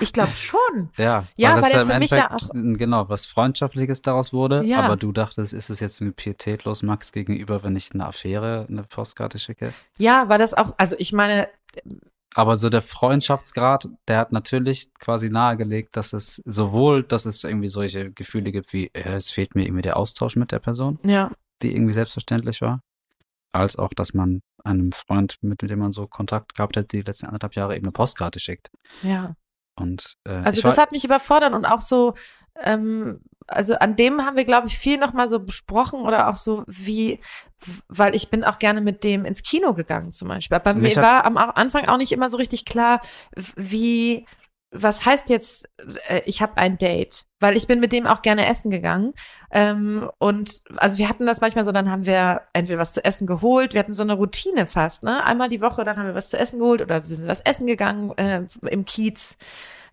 ich glaube schon. Ja, Ja, das weil ja er im für mich ja Endeffekt, genau, was Freundschaftliches daraus wurde, Ja. aber du dachtest, ist es jetzt irgendwie pietätlos Max gegenüber, wenn ich eine Affäre, eine Postkarte schicke? Ja, war das auch, also ich meine, Aber so der Freundschaftsgrad, der hat natürlich quasi nahegelegt, dass es sowohl, dass es irgendwie solche Gefühle gibt wie, äh, es fehlt mir irgendwie der Austausch mit der Person, ja, die irgendwie selbstverständlich war, als auch, dass man einem Freund, mit dem man so Kontakt gehabt hat, die letzten anderthalb Jahre eben eine Postkarte schickt. ja. Und äh, Also das war, hat mich überfordert und auch so, ähm, also an dem haben wir, glaube ich, viel nochmal so besprochen oder auch so wie, weil ich bin auch gerne mit dem ins Kino gegangen zum Beispiel. Aber Mich mir war am Anfang auch nicht immer so richtig klar, wie, was heißt jetzt, äh, ich habe ein Date? Weil ich bin mit dem auch gerne essen gegangen. Ähm, und also wir hatten das manchmal so, dann haben wir entweder was zu essen geholt, wir hatten so eine Routine fast, ne? Einmal die Woche, dann haben wir was zu essen geholt oder wir sind was essen gegangen äh, im Kiez.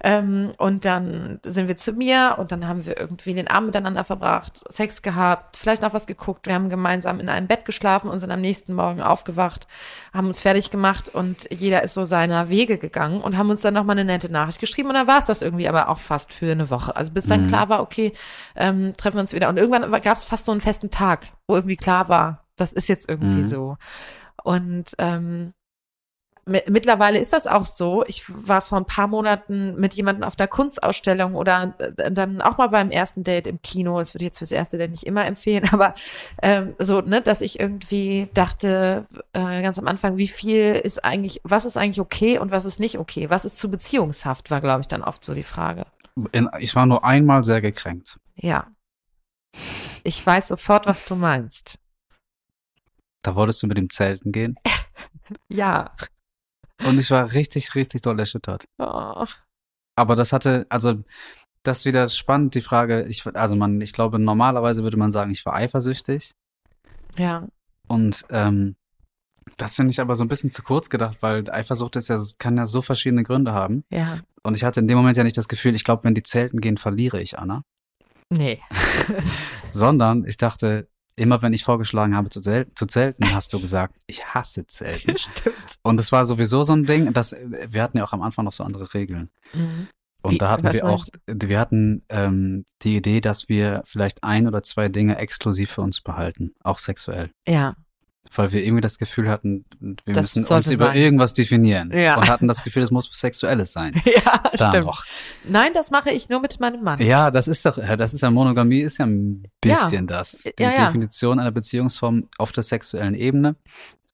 Ähm, und dann sind wir zu mir und dann haben wir irgendwie den Abend miteinander verbracht, Sex gehabt, vielleicht noch was geguckt. Wir haben gemeinsam in einem Bett geschlafen und sind am nächsten Morgen aufgewacht, haben uns fertig gemacht und jeder ist so seiner Wege gegangen und haben uns dann nochmal eine nette Nachricht geschrieben und dann war es das irgendwie aber auch fast für eine Woche. Also bis dann Mhm. klar war, okay, ähm, treffen wir uns wieder. Und irgendwann gab es fast so einen festen Tag, wo irgendwie klar war, das ist jetzt irgendwie Mhm. so. Und ähm, mittlerweile ist das auch so. Ich war vor ein paar Monaten mit jemandem auf der Kunstausstellung oder äh, dann auch mal beim ersten Date im Kino. Das würde ich jetzt fürs erste Date nicht immer empfehlen, aber ähm, so, ne, dass ich irgendwie dachte, äh, ganz am Anfang, wie viel ist eigentlich, was ist eigentlich okay und was ist nicht okay? Was ist zu beziehungshaft, war, glaube ich, dann oft so die Frage. Ich war nur einmal sehr gekränkt. Ja. Ich weiß sofort, was du meinst. Da wolltest du mit dem Zelten gehen. Ja. Und ich war richtig, richtig doll erschüttert. Oh. Aber das hatte, also, das ist wieder spannend, die Frage. Ich, also man, ich glaube, normalerweise würde man sagen, ich war eifersüchtig. Ja. Und ähm, das finde ich aber so ein bisschen zu kurz gedacht, weil Eifersucht ist ja, kann ja so verschiedene Gründe haben. Ja. Und ich hatte in dem Moment ja nicht das Gefühl, ich glaube, wenn die Zelten gehen, verliere ich Anna. Nee. Sondern ich dachte, immer wenn ich vorgeschlagen habe zu, zel zu zelten, hast du gesagt, ich hasse Zelten. Stimmt. Und es war sowieso so ein Ding, dass wir hatten ja auch am Anfang noch so andere Regeln. Mhm. Und Wie- da hatten wir auch, wir hatten ähm, die Idee, dass wir vielleicht ein oder zwei Dinge exklusiv für uns behalten, auch sexuell. Ja. Weil wir irgendwie das Gefühl hatten, wir Das müssen uns über sein. irgendwas definieren. Ja. Und hatten das Gefühl, es muss Sexuelles sein. Ja, Da stimmt. noch. Nein, das mache ich nur mit meinem Mann. Ja, das ist doch, ja, das ist ja Monogamie, ist ja ein bisschen das. Die Ja, ja. Definition einer Beziehungsform auf der sexuellen Ebene.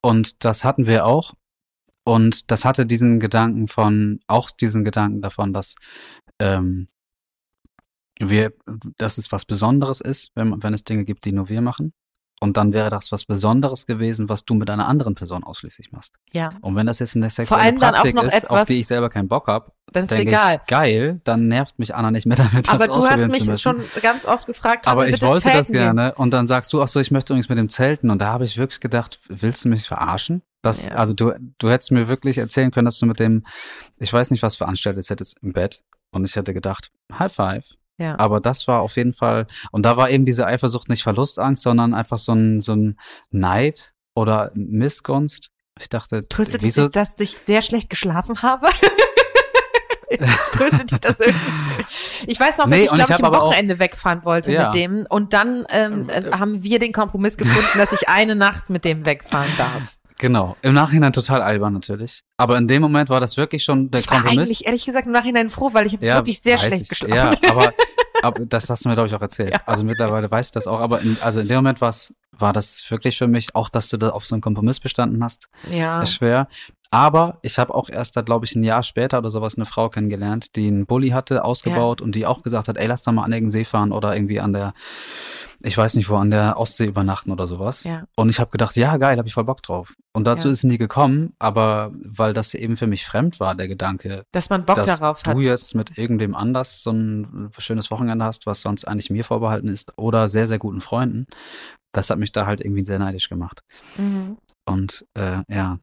Und das hatten wir auch. Und das hatte diesen Gedanken von, auch diesen Gedanken davon, dass ähm, wir, dass es was Besonderes ist, wenn, wenn es Dinge gibt, die nur wir machen. Und dann wäre das was Besonderes gewesen, was du mit einer anderen Person ausschließlich machst. Ja, Und wenn das jetzt eine sexuelle Praktik ist, auf etwas- die ich selber keinen Bock habe, dann ist denke egal. ich, geil, dann nervt mich Anna nicht mehr damit, das Aber du hast mich schon ganz oft gefragt, Aber ich wollte das zelten gehen? gerne. Und dann sagst du, ach so, ich möchte übrigens mit dem Zelten. Und da habe ich wirklich gedacht, willst du mich verarschen? Das, Ja. Also du, du hättest mir wirklich erzählen können, dass du mit dem, ich weiß nicht, was veranstaltet hättest im Bett. Und ich hätte gedacht, High Five. Ja. Aber das war auf jeden Fall, und da war eben diese Eifersucht nicht Verlustangst, sondern einfach so ein, so ein Neid oder Missgunst. Ich dachte, Tröstet wieso, dich, dass ich sehr schlecht geschlafen habe? Tröstet dich das irgendwie? Ich weiß noch, dass Nee, ich, glaube ich am aber auch- Wochenende wegfahren wollte Ja. mit dem. Und dann ähm, äh, haben wir den Kompromiss gefunden, dass ich eine Nacht mit dem wegfahren darf. Genau, im Nachhinein total albern natürlich. Aber in dem Moment war das wirklich schon der Ich war Kompromiss. eigentlich ehrlich gesagt im Nachhinein froh, weil ich habe Ja, wirklich sehr schlecht ich. geschlafen. Ja, aber, aber das hast du mir, glaube ich, auch erzählt. Ja. Also mittlerweile weiß ich das auch. Aber in, also in dem Moment war's, war das wirklich für mich, auch dass du da auf so einen Kompromiss bestanden hast, Ja. ist schwer. Aber ich habe auch erst da, glaube ich, ein Jahr später oder sowas eine Frau kennengelernt, die einen Bulli hatte, ausgebaut und die auch gesagt hat, ey, lass da mal an irgendeinen See fahren oder irgendwie an der, ich weiß nicht wo, an der Ostsee übernachten oder sowas. Ja. Und ich habe gedacht, ja, geil, habe ich voll Bock drauf. Und dazu Ja. ist es nie gekommen, aber weil das eben für mich fremd war, der Gedanke, Dass man Bock dass darauf du hat. jetzt mit irgendwem anders so ein schönes Wochenende hast, was sonst eigentlich mir vorbehalten ist, oder sehr, sehr guten Freunden, das hat mich da halt irgendwie sehr neidisch gemacht. Mhm. Und äh, ja,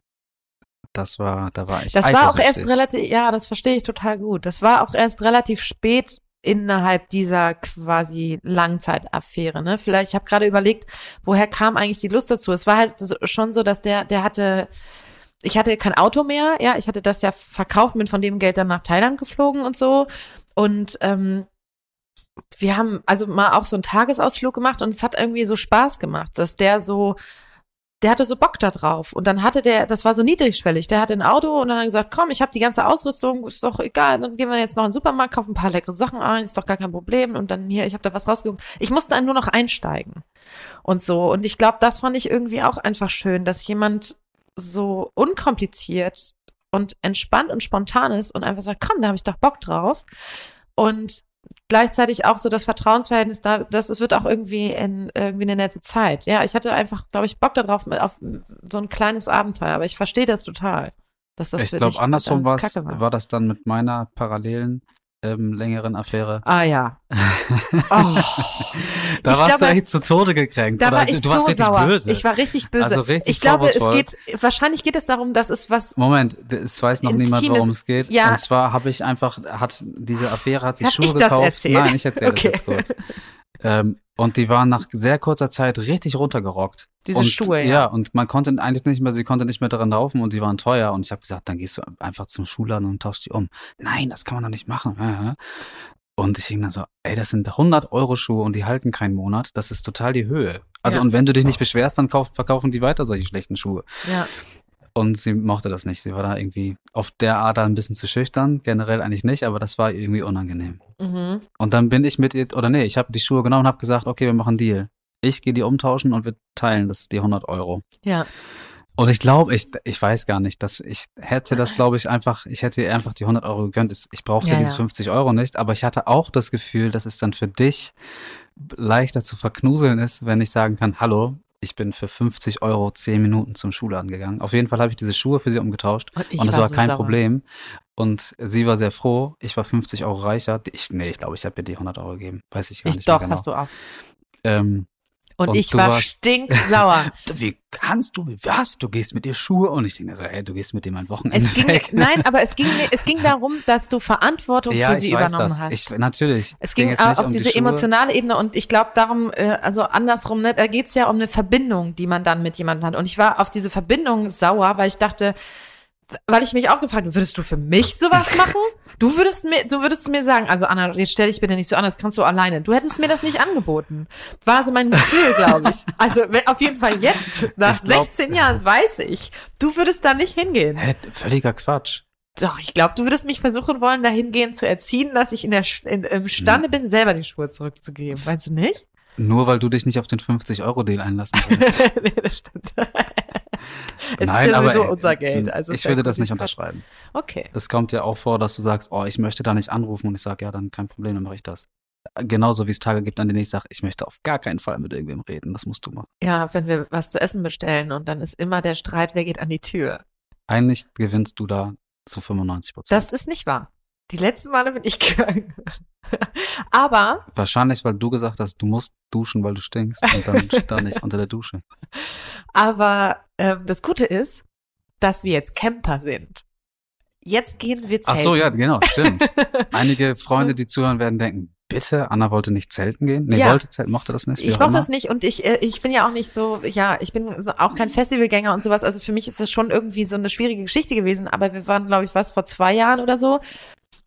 das war, da war ich Das war auch erst relativ, ja, das verstehe ich total gut. Das war auch erst relativ spät innerhalb dieser quasi Langzeitaffäre. Ne? Vielleicht, ich habe gerade überlegt, woher kam eigentlich die Lust dazu? Es war halt schon so, dass der, der hatte, ich hatte kein Auto mehr, ja, ich hatte das ja verkauft, bin von dem Geld dann nach Thailand geflogen und so. Und ähm, wir haben also mal auch so einen Tagesausflug gemacht und es hat irgendwie so Spaß gemacht, dass der so, der hatte so Bock da drauf. Und dann hatte der, das war so niedrigschwellig, der hatte ein Auto und dann hat er gesagt, komm, ich habe die ganze Ausrüstung, ist doch egal, dann gehen wir jetzt noch in den Supermarkt, kaufen ein paar leckere Sachen ein, ist doch gar kein Problem. Und dann hier, ich habe da was rausgeguckt. Ich musste dann nur noch einsteigen und so. Und ich glaube, das fand ich irgendwie auch einfach schön, dass jemand so unkompliziert und entspannt und spontan ist und einfach sagt, komm, da habe ich doch Bock drauf. Und gleichzeitig auch so das Vertrauensverhältnis da, das wird auch irgendwie in, irgendwie eine nette Zeit. Ja, ich hatte einfach, glaube ich, Bock darauf, auf so ein kleines Abenteuer, aber ich verstehe das total. Dass das ich glaube, andersrum war. war das dann mit meiner parallelen ähm, längeren Affäre. Ah ja. Oh. da Ich warst glaube, du echt zu Tode gekränkt. Da war ich du warst so richtig sauer. böse. Ich war richtig böse. Also richtig ich glaube, es geht, wahrscheinlich geht es darum, dass es was, Moment, es weiß noch niemand, worum es geht. Ja. Und zwar habe ich einfach, hat diese Affäre hat sich Schuhe gekauft. erzählt? Nein, ich erzähle Okay. das jetzt kurz. Ähm, und die waren nach sehr kurzer Zeit richtig runtergerockt. Diese und, Schuhe, ja. Ja, und man konnte eigentlich nicht mehr, sie konnte nicht mehr daran laufen und die waren teuer. Und ich habe gesagt, dann gehst du einfach zum Schuhladen und tauschst die um. Nein, das kann man doch nicht machen. Und ich ging dann so, ey, das sind 100 Euro Schuhe und die halten keinen Monat. Das ist total die Höhe. Also Ja. und wenn du dich nicht beschwerst, dann kauf, verkaufen die weiter solche schlechten Schuhe. ja. Und sie mochte das nicht. Sie war da irgendwie auf der Art ein bisschen zu schüchtern. Generell eigentlich nicht, aber das war irgendwie unangenehm. Mhm. Und dann bin ich mit ihr, oder nee, ich habe die Schuhe genommen und habe gesagt, okay, wir machen einen Deal. Ich gehe die umtauschen und wir teilen das die 100 Euro. Ja. Und ich glaube, ich, ich weiß gar nicht, dass ich hätte das, glaube ich, einfach, ich hätte ihr einfach die 100 Euro gegönnt. Ich brauchte Ja, diese ja. 50 Euro nicht, aber ich hatte auch das Gefühl, dass es dann für dich leichter zu verknuseln ist, wenn ich sagen kann, hallo, ich bin für 50 Euro 10 Minuten zum Schuhladen gegangen. Auf jeden Fall habe ich diese Schuhe für sie umgetauscht Und, und das war, so kein sauer. Problem. Und sie war sehr froh. Ich war 50 Euro reicher. Ich, nee, ich glaube, ich habe ihr die 100 Euro gegeben. Weiß ich gar Ich nicht doch, genau. hast du auch. Ähm, Und, Und ich war warst- stinksauer. wie kannst du, was, du gehst mit ihr Schuhe? Und ich denke so, ey, du gehst mit dem ein Wochenende Es ging, weg. nein, aber es ging, es ging darum, dass du Verantwortung ja, für sie übernommen das. hast. Ich, natürlich. es ging jetzt auch nicht auf um die diese Schuhe. emotionale Ebene und ich glaube darum, äh, also andersrum, ne, da geht's ja um eine Verbindung, die man dann mit jemandem hat. Und ich war auf diese Verbindung sauer, weil ich dachte, weil ich mich auch gefragt habe, würdest du für mich sowas machen? Du würdest mir, du würdest mir sagen, also Anna, jetzt stell dich bitte nicht so an, das kannst du alleine. Du hättest mir das nicht angeboten. War so mein Gefühl, glaube ich. Also auf jeden Fall jetzt, nach glaub- 16 Jahren, weiß ich, du würdest da nicht hingehen. Hä, völliger Quatsch. Doch, ich glaube, du würdest mich versuchen wollen, dahingehend zu erziehen, dass ich in der, in, imstande bin, selber die Schuhe zurückzugeben. Meinst du nicht? Nur weil du dich nicht auf den 50-Euro-Deal einlassen willst. nee, das stimmt. es Nein, ist ja aber sowieso ey, unser Geld. Also ich würde das nicht unterschreiben. Okay. Es kommt ja auch vor, dass du sagst, oh, ich möchte da nicht anrufen und ich sage, ja, dann kein Problem, dann mache ich das. Genauso wie es Tage gibt, an denen ich sage, ich möchte auf gar keinen Fall mit irgendwem reden. Das musst du machen. Ja, wenn wir was zu essen bestellen und dann ist immer der Streit, wer geht an die Tür. Eigentlich gewinnst du da zu 95 Prozent. Das ist nicht wahr. Die letzten Male bin ich gegangen. Aber, Wahrscheinlich, weil du gesagt hast, du musst duschen, weil du stinkst und dann steht da nicht unter der Dusche. aber ähm, das Gute ist, dass wir jetzt Camper sind. Jetzt gehen wir Ach zelten. so, ja, genau, stimmt. Einige Freunde, die zuhören, werden denken, bitte, Anna wollte nicht zelten gehen? Nee, Ja. wollte zelten, mochte das nicht? Ich mochte das nicht und ich, äh, ich bin ja auch nicht so, ja, ich bin auch kein Festivalgänger und sowas. Also für mich ist das schon irgendwie so eine schwierige Geschichte gewesen. Aber wir waren, glaube ich, was vor zwei Jahren oder so.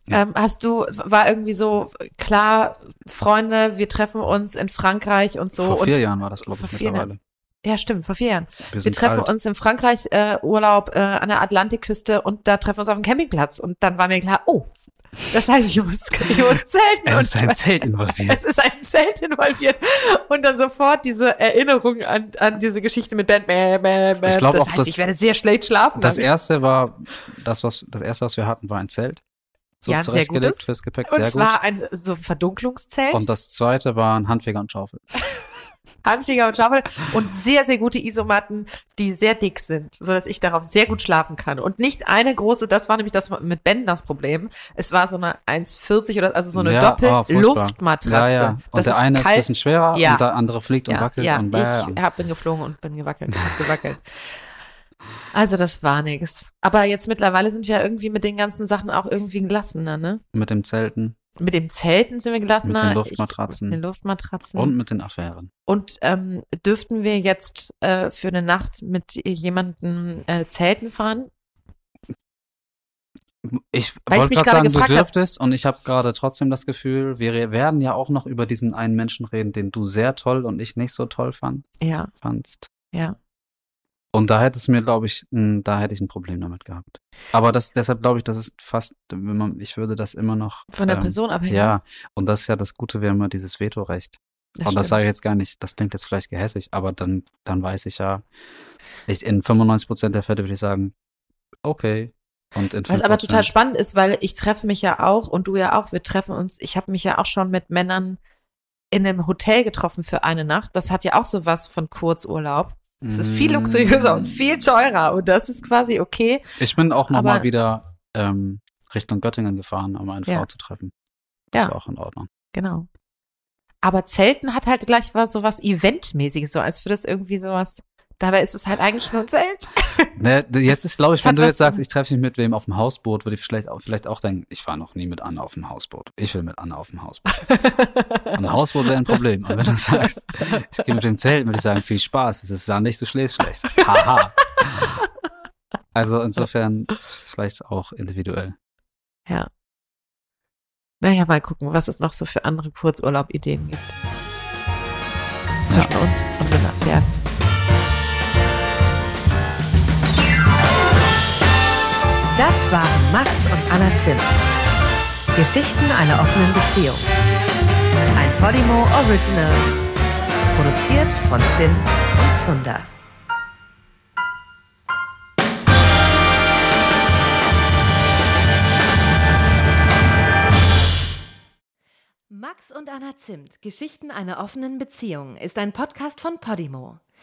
Ja. Ähm, hast du, war irgendwie so klar, Freunde, wir treffen uns in Frankreich und so. Vor vier und, Jahren war das, glaube ich, vier mittlerweile. Ja, stimmt, vor vier Jahren. Wir, Wir treffen alt. uns in Frankreich äh, Urlaub äh, an der Atlantikküste und da treffen wir uns auf dem Campingplatz. Und dann war mir klar, oh, das heißt, ich muss, ich muss zelten. Es ist ein Zelt involviert. es ist ein Zelt involviert und dann sofort diese Erinnerung an, an diese Geschichte mit Band. Bäh, bäh, bäh. Ich glaub das auch, heißt, das- ich werde sehr schlecht schlafen. Das dann. erste war, das, was, das erste, was wir hatten, war ein Zelt. So Ja, zurechtgelegt gutes. fürs Gepäck, und sehr gut. zwar ein so Verdunklungszelt, Und das zweite war ein Handfeger und Schaufel. Handfeger und Schaufel und sehr, sehr gute Isomatten, die sehr dick sind, so dass ich darauf sehr gut schlafen kann. Und nicht eine große, das war nämlich das mit Ben das Problem. Es war so eine 1,40 oder also so eine Ja, oh, furchtbar. Doppel-Luftmatratze. Ja, ja. Und Das der ist eine ist ein kalt. bisschen schwerer Ja. und der andere fliegt und wackelt ja, und bäh. ich hab, bin geflogen und bin gewackelt, hab gewackelt. Also das war nix. Aber jetzt mittlerweile sind wir irgendwie mit den ganzen Sachen auch irgendwie gelassener, ne? mit dem Zelten Mit den Zelten sind wir gelassener. Mit den Luftmatratzen. Ich, mit den Luftmatratzen. und mit den Affären. Und ähm, dürften wir jetzt äh, für eine Nacht mit jemandem äh, Zelten fahren? Ich wollte mich gerade sagen, du gefragt hab- dürftest und ich habe gerade trotzdem das Gefühl, wir werden ja auch noch über diesen einen Menschen reden, den du sehr toll und ich nicht so toll fand, Ja, fandst. ja. Und da hätte es mir, glaube ich, da hätte ich ein Problem damit gehabt. Aber das, deshalb glaube ich, das ist fast, wenn man, ich würde das immer noch. Von der ähm, Person abhängig. Ja, und das ist ja das Gute, wir haben ja dieses Vetorecht. das und das stimmt. sage ich jetzt gar nicht, das klingt jetzt vielleicht gehässig, aber dann, dann weiß ich ja, ich, in 95 Prozent der Fälle würde ich sagen, okay, Was aber total spannend ist, weil ich treffe mich ja auch und du ja auch, wir treffen uns, ich habe mich ja auch schon mit Männern in einem Hotel getroffen für eine Nacht. Das hat ja auch sowas von Kurzurlaub. Es ist viel luxuriöser und viel teurer und das ist quasi okay. Ich bin auch noch Aber- mal wieder ähm, Richtung Göttingen gefahren, um eine Ja. Frau zu treffen. Das Ja. war auch in Ordnung. Genau. Aber Zelten hat halt gleich was sowas Eventmäßiges, so als würde das irgendwie sowas. Dabei ist es halt eigentlich nur ein Zelt. Ne, jetzt ist, glaube ich, Es wenn du jetzt sagst, ich treffe mich mit wem auf dem Hausboot, würde ich vielleicht auch, vielleicht auch denken, ich fahre noch nie mit Anna auf dem Hausboot. Ich will mit Anna auf dem Hausboot. Ein Hausboot wäre ein Problem. Aber wenn du sagst, ich gehe mit dem Zelt, würde ich sagen, viel Spaß. Es ist ja nicht, du schläfst schlecht. Haha. Also insofern ist es vielleicht auch individuell. Ja. Naja, mal gucken, was es noch so für andere Kurzurlaub-Ideen gibt. Zwischen uns und den Affären. Das waren Max und Anna Zimt. Geschichten einer offenen Beziehung. Ein Podimo Original. Produziert von Zimt und Zunder. Max und Anna Zimt, Geschichten einer offenen Beziehung, ist ein Podcast von Podimo.